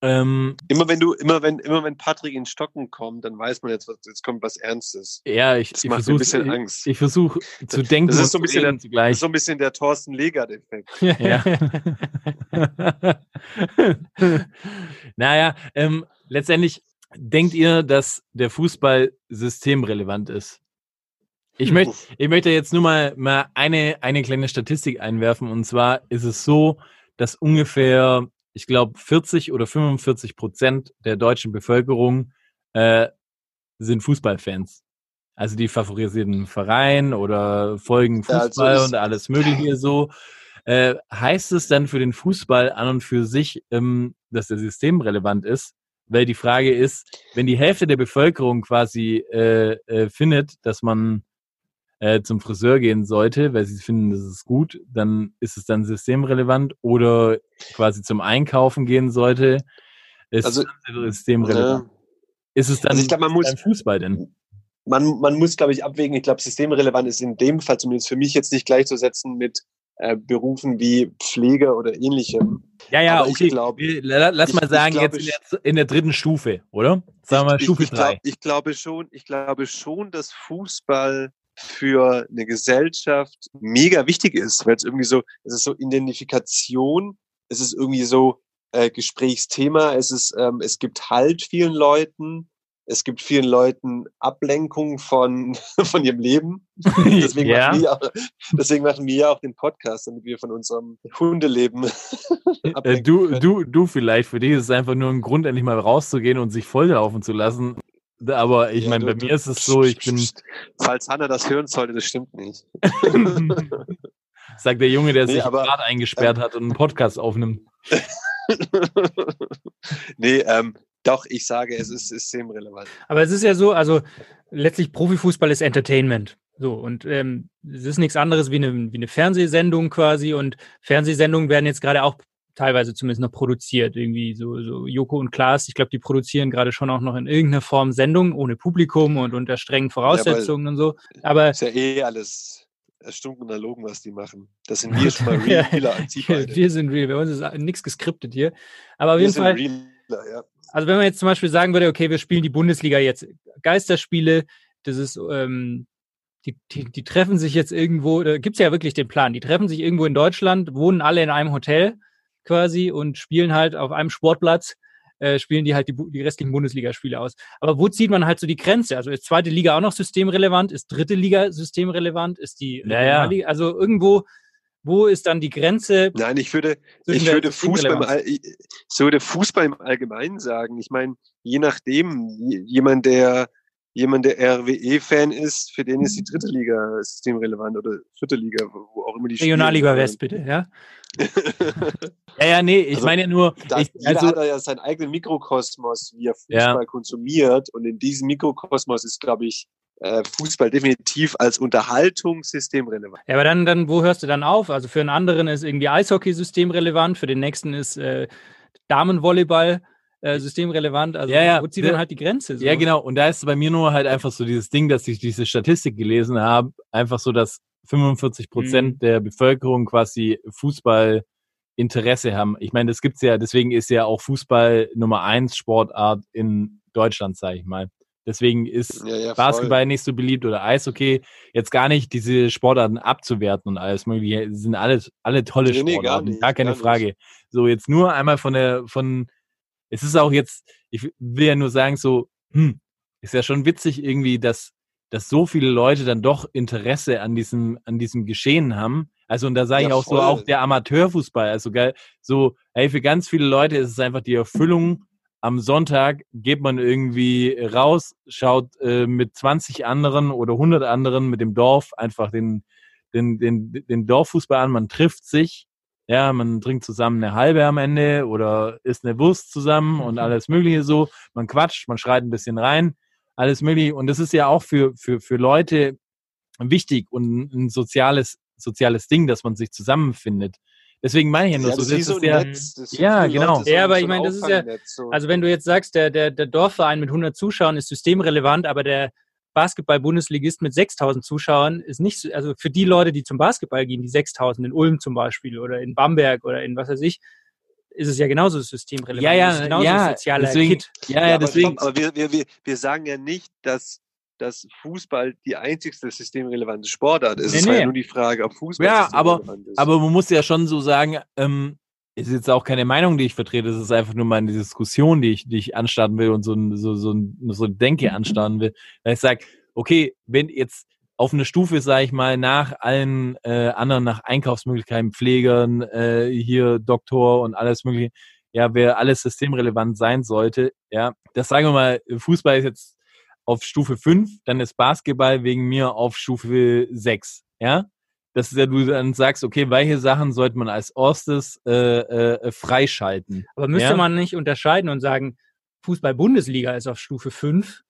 ähm, Immer wenn du, immer wenn, immer wenn Patrick in Stocken kommt, dann weiß man jetzt, was, jetzt kommt was Ernstes. ja, ich, Das ich macht ein versuche bisschen Angst. ich versuch zu denken ist und so ein bisschen reden Das ist so ein bisschen der Thorsten Legert-Effekt. Ja. naja, ähm, letztendlich denkt ihr, dass der Fußball systemrelevant ist? Ich möchte, ich möchte jetzt nur mal, mal eine, eine kleine Statistik einwerfen. Und zwar ist es so, dass ungefähr, ich glaube, 40 oder 45 Prozent der deutschen Bevölkerung äh, sind Fußballfans. Also die favorisierten einen Verein oder folgen Ja, also Fußball und alles Mögliche so. Äh, heißt es dann für den Fußball an und für sich, ähm, dass der systemrelevant ist? Weil die Frage ist, wenn die Hälfte der Bevölkerung quasi äh, äh, findet, dass man äh, zum Friseur gehen sollte, weil sie finden, das ist gut, dann ist es dann systemrelevant oder quasi zum Einkaufen gehen sollte, ist Also, systemrelevant. Ja. Ist es dann Also ich glaube, man muss, Fußball denn? man, man muss, glaube ich, abwägen. Ich glaube, systemrelevant ist in dem Fall zumindest für mich jetzt nicht gleichzusetzen mit äh, Berufen wie Pflege oder ähnlichem. Ja, ja, Aber ich okay. glaub- Lass ich- mal sagen, glaub, jetzt in der, in der dritten Stufe, oder? Sagen wir mal Stufe ich, ich, glaub, 3. ich glaube schon, ich glaube schon, dass Fußball für eine Gesellschaft mega wichtig ist, weil es irgendwie so, es ist so Identifikation, es ist irgendwie so äh, Gesprächsthema, es ist, ähm, es gibt Halt vielen Leuten, es gibt vielen Leuten Ablenkung von, von ihrem Leben. Deswegen, Ja. machen wir auch, deswegen machen wir ja auch den Podcast, damit wir von unserem Hundeleben Äh, ablenken du, können. du, du vielleicht, für dich ist es einfach nur ein Grund, endlich mal rauszugehen und sich volllaufen zu lassen. Aber ich Ja, meine, bei du- mir ist es so, ich bin, Falls Hanna das hören sollte, das stimmt nicht. sagt der Junge, der Nee, sich aber- gerade eingesperrt hat und einen Podcast aufnimmt. nee, ähm, doch, ich sage, es ist systemrelevant. Aber es ist ja so, also letztlich Profifußball ist Entertainment. So, und ähm, es ist nichts anderes wie eine, wie eine Fernsehsendung quasi. Und Fernsehsendungen werden jetzt gerade auch teilweise zumindest noch produziert. Irgendwie so, so Joko und Klaas, ich glaube, die produzieren gerade schon auch noch in irgendeiner Form Sendungen ohne Publikum und unter strengen Voraussetzungen und so. Aber Ist ja eh alles erstunken Logen, was die machen. Das sind wir schon mal Ja, realer als die beide. wir sind real, bei uns ist nichts geskriptet hier. Aber auf Wir jeden sind Fall. realer, ja. Also wenn man jetzt zum Beispiel sagen würde, okay, wir spielen die Bundesliga jetzt Geisterspiele, das ist, ähm, die, die, die treffen sich jetzt irgendwo, da gibt's ja wirklich den Plan, die treffen sich irgendwo in Deutschland, wohnen alle in einem Hotel quasi und spielen halt auf einem Sportplatz äh, spielen die halt die, die restlichen Bundesligaspiele aus. Aber wo zieht man halt so die Grenze? Also ist zweite Liga auch noch systemrelevant? Ist dritte Liga systemrelevant? Ist die Ja, ja. Regionalliga? Also irgendwo, wo ist dann die Grenze? Nein, ich würde, ich würde Fußball, im ich- würde Fußball im Allgemeinen sagen. Ich meine, je nachdem, jemand, der, jemand, der RWE-Fan ist, für den ist die dritte Liga systemrelevant oder vierte Liga, wo auch immer die. Regionalliga West, bitte, ja? Ja, ja, nee, ich Also, meine ja nur, ich, jeder also, hat ja seinen eigenen Mikrokosmos, wie er Ja. Fußball konsumiert. Und in diesem Mikrokosmos ist, glaube ich, äh, Fußball definitiv als Unterhaltung systemrelevant. Ja, aber dann, dann, wo hörst du dann auf? Also für einen anderen ist irgendwie Eishockey systemrelevant, für den nächsten ist äh, Damenvolleyball äh, systemrelevant. Also Ja, ja. wo zieht man halt die Grenze? So? Ja, genau. Und da ist bei mir nur halt einfach so dieses Ding, dass ich diese Statistik gelesen habe, einfach so, dass 45 Prozent Mhm. der Bevölkerung quasi Fußballinteresse haben. Ich meine, das gibt's ja, deswegen ist ja auch Fußball Nummer eins Sportart in Deutschland, sage ich mal. Deswegen ist Ja, ja, voll. Basketball nicht so beliebt oder Eishockey. Jetzt gar nicht diese Sportarten abzuwerten und alles mögliche. Sind alles, alle tolle Nee, nee, gar Sportarten. nicht, gar keine gar nicht. Frage. So, jetzt nur einmal von der, von, es ist auch jetzt, ich will ja nur sagen, so, hm, ist ja schon witzig irgendwie, dass, dass so viele Leute dann doch Interesse an diesem, an diesem Geschehen haben. Also, und da sage ich Ja, auch so, voll. auch der Amateurfußball, also geil, so, hey, für ganz viele Leute ist es einfach die Erfüllung, am Sonntag geht man irgendwie raus, schaut äh, mit 20 anderen oder 100 anderen mit dem Dorf einfach den, den, den, den Dorffußball an, man trifft sich, ja, man trinkt zusammen eine halbe am Ende oder isst eine Wurst zusammen und alles Mögliche so. Man quatscht, man schreit ein bisschen rein, alles Mögliche. Und das ist ja auch für, für, für Leute wichtig und ein soziales, soziales Ding, dass man sich zusammenfindet. Deswegen meine ich ja nur Ja, so, das ist so ja, Netz. Das ist Ja, Leute genau. Ja, aber so ich ein meine, das ist ja-. Also wenn du jetzt sagst, der, der, der Dorfverein mit 100 Zuschauern ist systemrelevant, aber der Basketball-Bundesligist mit 6000 Zuschauern ist nicht, so- also für die Leute, die zum Basketball gehen, die 6000 in Ulm zum Beispiel oder in Bamberg oder in was weiß ich, ist es ja genauso systemrelevant. ja, ja, genauso ja, sozialer deswegen, Kit. ja, Ja, ja, aber, deswegen, stopp, aber wir, wir, wir, sagen ja nicht, dass, dass Fußball die einzigste systemrelevante Sportart ist. Nee, es war nee. ja nur die Frage, ob Fußball Ja, aber- ist. Aber man muss ja schon so sagen, ähm, ist jetzt auch keine Meinung, die ich vertrete, es ist einfach nur meine Diskussion, die ich, die ich anstarten will und so, ein- so, so, ein- so eine Denke anstarten will. Weil ich sage, okay, wenn jetzt auf eine Stufe, sage ich mal, nach allen äh, anderen, nach Einkaufsmöglichkeiten, Pflegern, äh, hier Doktor und alles mögliche, ja, wer alles systemrelevant sein sollte, ja, das sagen wir mal, Fußball ist jetzt auf Stufe 5, dann ist Basketball wegen mir auf Stufe 6, ja dass ja du dann sagst, okay, welche Sachen sollte man als erstes äh, äh, freischalten? Aber müsste Ja. man nicht unterscheiden und sagen, Fußball-Bundesliga ist auf Stufe 5?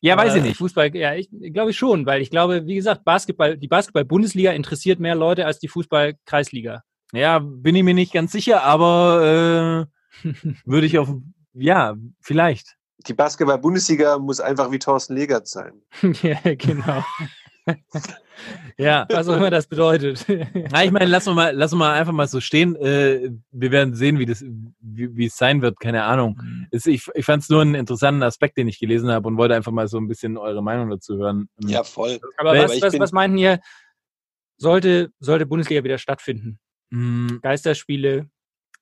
Ja, weiß Äh, ich nicht. Fußball, ja, ich glaube ich schon, weil ich glaube, wie gesagt, Basketball, die Basketball-Bundesliga interessiert mehr Leute als die Fußball-Kreisliga. Ja, bin ich mir nicht ganz sicher, aber äh, würde ich auf, ja, vielleicht. die Basketball-Bundesliga muss einfach wie Thorsten Legert sein. ja, genau. Ja. Was auch immer das bedeutet. Na, ich meine, lass uns mal, lass uns mal einfach mal so stehen. Äh, wir werden sehen, wie das, wie, wie es sein wird. Keine Ahnung. Es, ich ich fand es nur einen interessanten Aspekt, den ich gelesen habe und wollte einfach mal so ein bisschen eure Meinung dazu hören. Ja, voll. Aber Weil- was, ich was, was meinten ihr, sollte, sollte Bundesliga wieder stattfinden? Mm, Geisterspiele?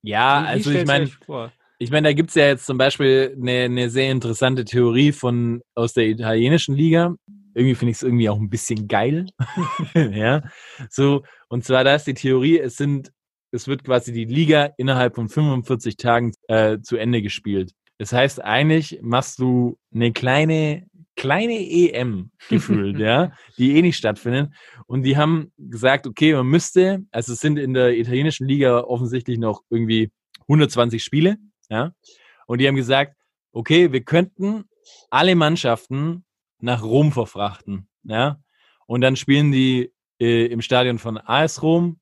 Ja, Wie- wie also ich stellt ihr meine? Ich meine, da gibt's ja jetzt zum Beispiel eine, eine sehr interessante Theorie von aus der italienischen Liga. Irgendwie finde ich es irgendwie auch ein bisschen geil. ja. So, und zwar da ist die Theorie, es sind, es wird quasi die Liga innerhalb von 45 Tagen äh, zu Ende gespielt. Das heißt, eigentlich machst du eine kleine, kleine EM gefühlt, ja, die eh nicht stattfindet. Und die haben gesagt, okay, man müsste, also es sind in der italienischen Liga offensichtlich noch irgendwie 120 Spiele, ja. Und die haben gesagt, okay, wir könnten alle Mannschaften nach Rom verfrachten, ja. Und dann spielen die äh, im Stadion von AS Rom,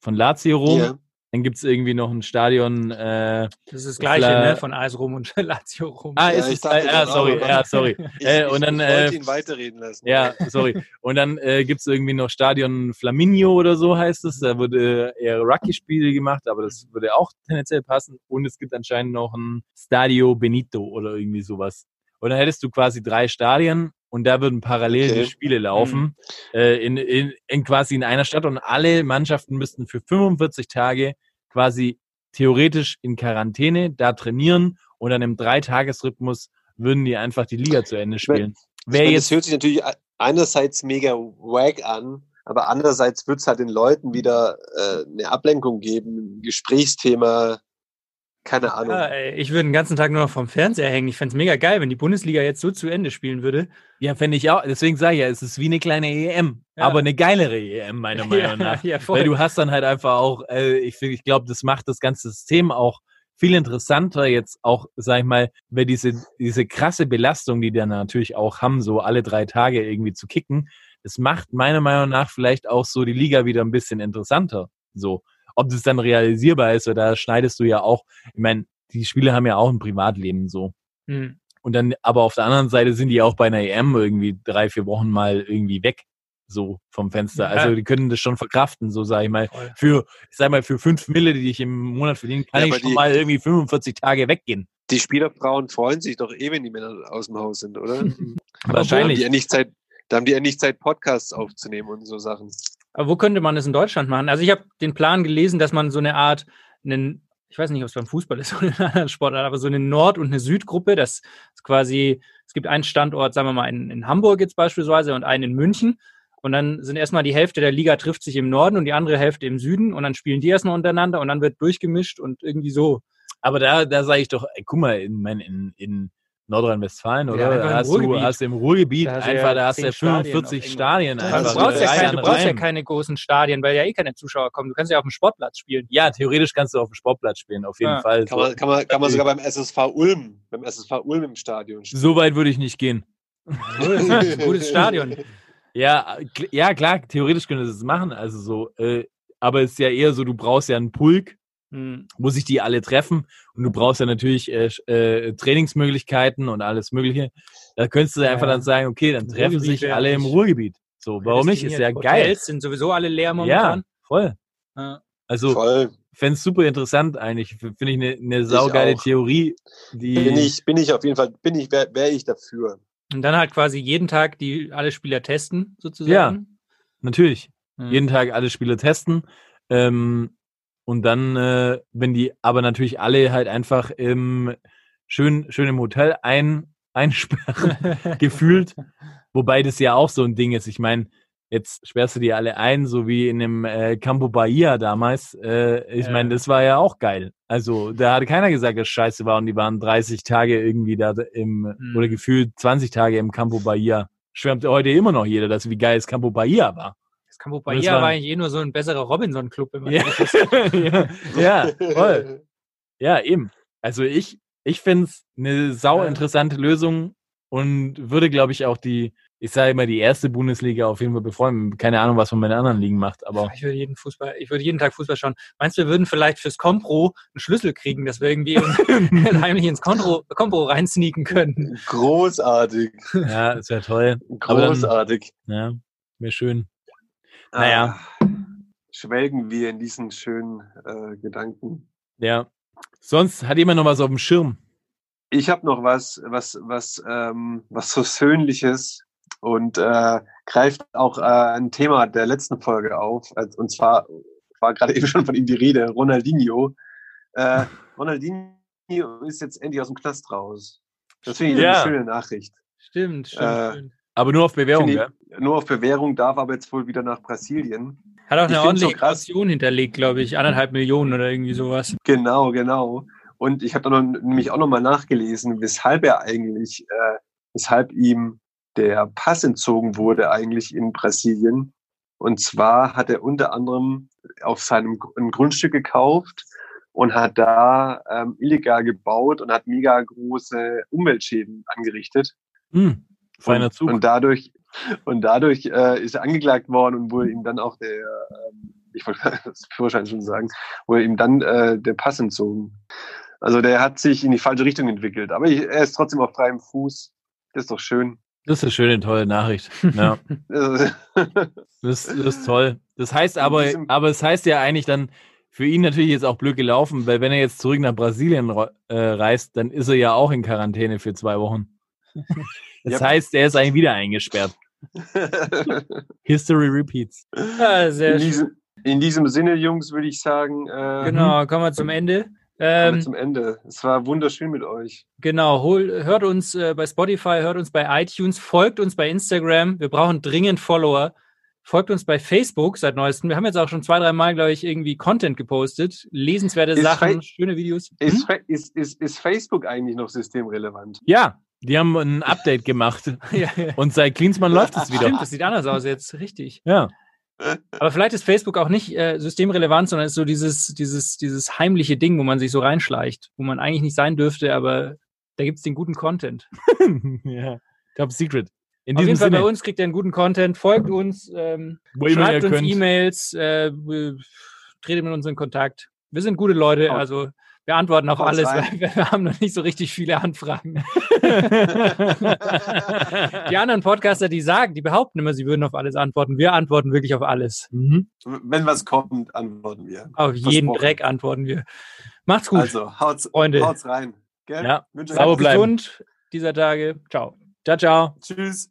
von Lazio Rom. Ja. Dann gibt's irgendwie noch ein Stadion, äh, Das ist das Gleiche, Fla- ne? Von AS Rom und Lazio Rom. ah, Ja, ist es, äh, ja, das auch, sorry, ja, sorry. Ich, äh, ich, und dann, ich äh, wollte ihn weiterreden lassen. ja, sorry. Und dann äh, gibt's irgendwie noch Stadion Flaminio oder so heißt es. Da wurde eher Rugby-Spiele gemacht, aber das würde auch tendenziell passen. Und es gibt anscheinend noch ein Stadio Benito oder irgendwie sowas. Und dann hättest du quasi drei Stadien und da würden parallel Okay. die Spiele laufen äh, in, in, in quasi in einer Stadt und alle Mannschaften müssten für 45 Tage quasi theoretisch in Quarantäne da trainieren und dann im Dreitagesrhythmus würden die einfach die Liga zu Ende spielen. Ich meine, das hört sich natürlich einerseits mega wack an, aber andererseits wird es halt den Leuten wieder äh, eine Ablenkung geben, ein Gesprächsthema, keine Ahnung. Ja, ey, ich würde den ganzen Tag nur noch vom Fernseher hängen. Ich fände es mega geil, wenn die Bundesliga jetzt so zu Ende spielen würde. Ja, fände ich auch. Deswegen sage ich ja, es ist wie eine kleine EM, Ja. aber eine geilere EM, meiner Meinung Ja, nach. ja, voll. Weil du hast dann halt einfach auch, äh, ich, ich glaube, das macht das ganze System auch viel interessanter jetzt auch, sag ich mal, weil diese, diese krasse Belastung, die die dann natürlich auch haben, so alle drei Tage irgendwie zu kicken, das macht meiner Meinung nach vielleicht auch so die Liga wieder ein bisschen interessanter. So. Ob das dann realisierbar ist, oder da schneidest du ja auch, ich meine, die Spieler haben ja auch ein Privatleben so. Hm. Und dann, aber auf der anderen Seite sind die auch bei einer EM irgendwie drei, vier Wochen mal irgendwie weg. So vom Fenster. Ja. Also die können das schon verkraften, so sage ich mal. Voll. Für, ich sag mal, für fünf Mille, die ich im Monat verdiene, kann Ja, ich schon die- mal irgendwie 45 Tage weggehen. Die Spielerfrauen freuen sich doch eh, wenn die Männer aus dem Haus sind, oder? Da haben Wahrscheinlich. die ja nicht Zeit, da haben die ja nicht Zeit, Podcasts aufzunehmen und so Sachen. Aber wo könnte man das in Deutschland machen? Also ich habe den Plan gelesen, dass man so eine Art, einen, ich weiß nicht, ob es beim Fußball ist oder in anderen Sportart, aber so eine Nord- und eine Südgruppe, das ist quasi, es gibt einen Standort, sagen wir mal, in, in Hamburg jetzt beispielsweise und einen in München. Und dann sind erstmal die Hälfte der Liga trifft sich im Norden und die andere Hälfte im Süden und dann spielen die erstmal untereinander und dann wird durchgemischt und irgendwie so. Aber da, da sage ich doch, ey, guck mal, in, in, in Nordrhein-Westfalen, oder? da hast du Ruhrgebiet. hast du im Ruhrgebiet Da du einfach, ja da hast du ja Stadien 45 auf Stadien. Ja, Du einfach also brauchst, ja keine, du brauchst ja keine großen Stadien, weil ja eh keine Zuschauer kommen. Du kannst ja auf dem Sportplatz spielen. Ja, theoretisch kannst du auf dem Sportplatz spielen, auf jeden Ja. Fall. Kann man, kann man, kann man sogar beim SSV Ulm, beim SSV Ulm im Stadion spielen. so weit würde ich nicht gehen. Gutes Stadion. Ja, ja, klar, theoretisch können sie das machen, also so, äh, aber es ist ja eher so, du brauchst ja einen Pulk, Hm. wo sich die alle treffen und du brauchst ja natürlich äh, äh, Trainingsmöglichkeiten und alles Mögliche. Da könntest du Ja, einfach ja. dann sagen, okay, dann treffen Ruhrgebiet sich alle im Ruhrgebiet. So, warum nicht? Ist ja Prädestiniert. geil. Hotels sind sowieso alle leer Ja, momentan. voll. Ja. Also, Voll. fände super interessant eigentlich. Finde ich eine ne saugeile auch. Theorie, die Bin ich, bin ich auf jeden Fall, bin ich, wäre wär ich dafür. Und dann halt quasi jeden Tag die alle Spieler testen, sozusagen. natürlich Ja. jeden Tag alle Spiele testen. Ähm, und dann, äh, wenn die aber natürlich alle halt einfach im schön, schön im Hotel ein, einsperren, gefühlt. Wobei das ja auch so ein Ding ist. Ich meine, jetzt sperrst du die alle ein, so wie in dem äh, Campo Bahia damals. Äh, ich Ja. meine, das war ja auch geil. Also da hat keiner gesagt, dass scheiße war und die waren 30 Tage irgendwie da im, Mhm. oder gefühlt 20 Tage im Campo Bahia. Schwärmt heute immer noch jeder, dass wie geil das Campo Bahia war. Das Und das Bahia war- eigentlich eh nur so ein besserer Robinson-Club, wenn man Ja, ja, ja, voll. Ja, eben. Also ich, ich finde es eine sau Ja. interessante Lösung und würde, glaube ich, auch die, ich sage immer, die erste Bundesliga auf jeden Fall befreuen. Keine Ahnung, was man bei den anderen Ligen macht, aber Ich würde jeden Fußball, ich würde jeden Tag Fußball schauen. Meinst du, wir würden vielleicht fürs Kompro einen Schlüssel kriegen, dass wir irgendwie uns heimlich ins Kompro, Kompro reinsneaken können? Großartig. ja, es wäre toll. Aber dann- Großartig. Ja, wäre schön. Naja. Ah, schwelgen wir in diesen schönen äh, Gedanken. Ja. Sonst hat jemand noch was auf dem Schirm? Ich habe noch was, was, was, ähm, was so Söhnliches und äh, greift auch äh, ein Thema der letzten Folge auf. Und zwar war gerade eben schon von ihm die Rede, Ronaldinho. Äh, Ronaldinho ist jetzt endlich aus dem Knast raus. Das finde ich Ja. eine schöne Nachricht. Stimmt, stimmt, Äh, stimmt. Aber nur auf Bewährung, Finde ja? ich, nur auf Bewährung darf aber jetzt wohl wieder nach Brasilien. Hat auch ich eine so ordentliche krass. Kaution hinterlegt, glaube ich. Anderthalb Millionen oder irgendwie sowas. Genau, genau. Und ich habe dann noch, nämlich auch nochmal nachgelesen, weshalb er eigentlich, äh, weshalb ihm der Pass entzogen wurde eigentlich in Brasilien. Und zwar hat er unter anderem auf seinem ein Grundstück gekauft und hat da ähm, illegal gebaut und hat mega große Umweltschäden angerichtet. Hm, feiner und, Zug. Und dadurch, und dadurch äh, ist er angeklagt worden und wurde ihm dann auch der, ähm, ich wollte das Führerschein schon sagen, wurde ihm dann äh, der Pass entzogen. Also der hat sich in die falsche Richtung entwickelt. Aber ich, er ist trotzdem auf freiem Fuß. Das ist doch schön. Das ist eine schöne, tolle Nachricht. Ja. Das, das ist toll. Das heißt aber, aber es heißt ja eigentlich dann für ihn natürlich jetzt auch blöd gelaufen, weil wenn er jetzt zurück nach Brasilien äh, reist, dann ist er ja auch in Quarantäne für zwei Wochen. Das Yep. heißt, er ist eigentlich wieder eingesperrt. History repeats. Ja, sehr in, diesem, in diesem Sinne, Jungs, würde ich sagen, äh, Genau, kommen wir zum Ende. Kommen wir Ähm, zum Ende. Es war wunderschön mit euch. genau, hol, hört uns äh, bei Spotify, hört uns bei iTunes, folgt uns bei Instagram. Wir brauchen dringend Follower. Folgt uns bei Facebook seit neuestem. Wir haben jetzt auch schon zwei, drei Mal, glaube ich, irgendwie Content gepostet. Lesenswerte Ist Sachen, schöne Videos. Ist, Hm? Ist, ist, ist Facebook eigentlich noch systemrelevant? Ja, die haben ein Update gemacht. ja, ja. Und seit Klinsmann läuft es Stimmt, wieder. das sieht anders aus jetzt, richtig. Ja. Aber vielleicht ist Facebook auch nicht äh, systemrelevant, sondern ist so dieses, dieses, dieses heimliche Ding, wo man sich so reinschleicht, wo man eigentlich nicht sein dürfte, aber da gibt's den guten Content. ja. Top Secret. In Auf diesem jeden Fall Sinne, bei uns kriegt ihr einen guten Content, folgt uns, ähm, schreibt uns. E-Mails, äh, tretet mit uns in Kontakt. Wir sind gute Leute, also wir antworten auf alles, rein. weil wir haben noch nicht so richtig viele Anfragen. Die anderen Podcaster, die sagen, die behaupten immer, sie würden auf alles antworten. Wir antworten wirklich auf alles. Mhm. Wenn was kommt, antworten wir. Auf jeden Versprochen. Dreck antworten wir. Macht's gut. Also, haut's, Freunde. haut's rein. Gell? Ja. Wünsche Sauber euch- bleiben. gesund dieser Tage. Ciao. Ciao, ciao. Tschüss.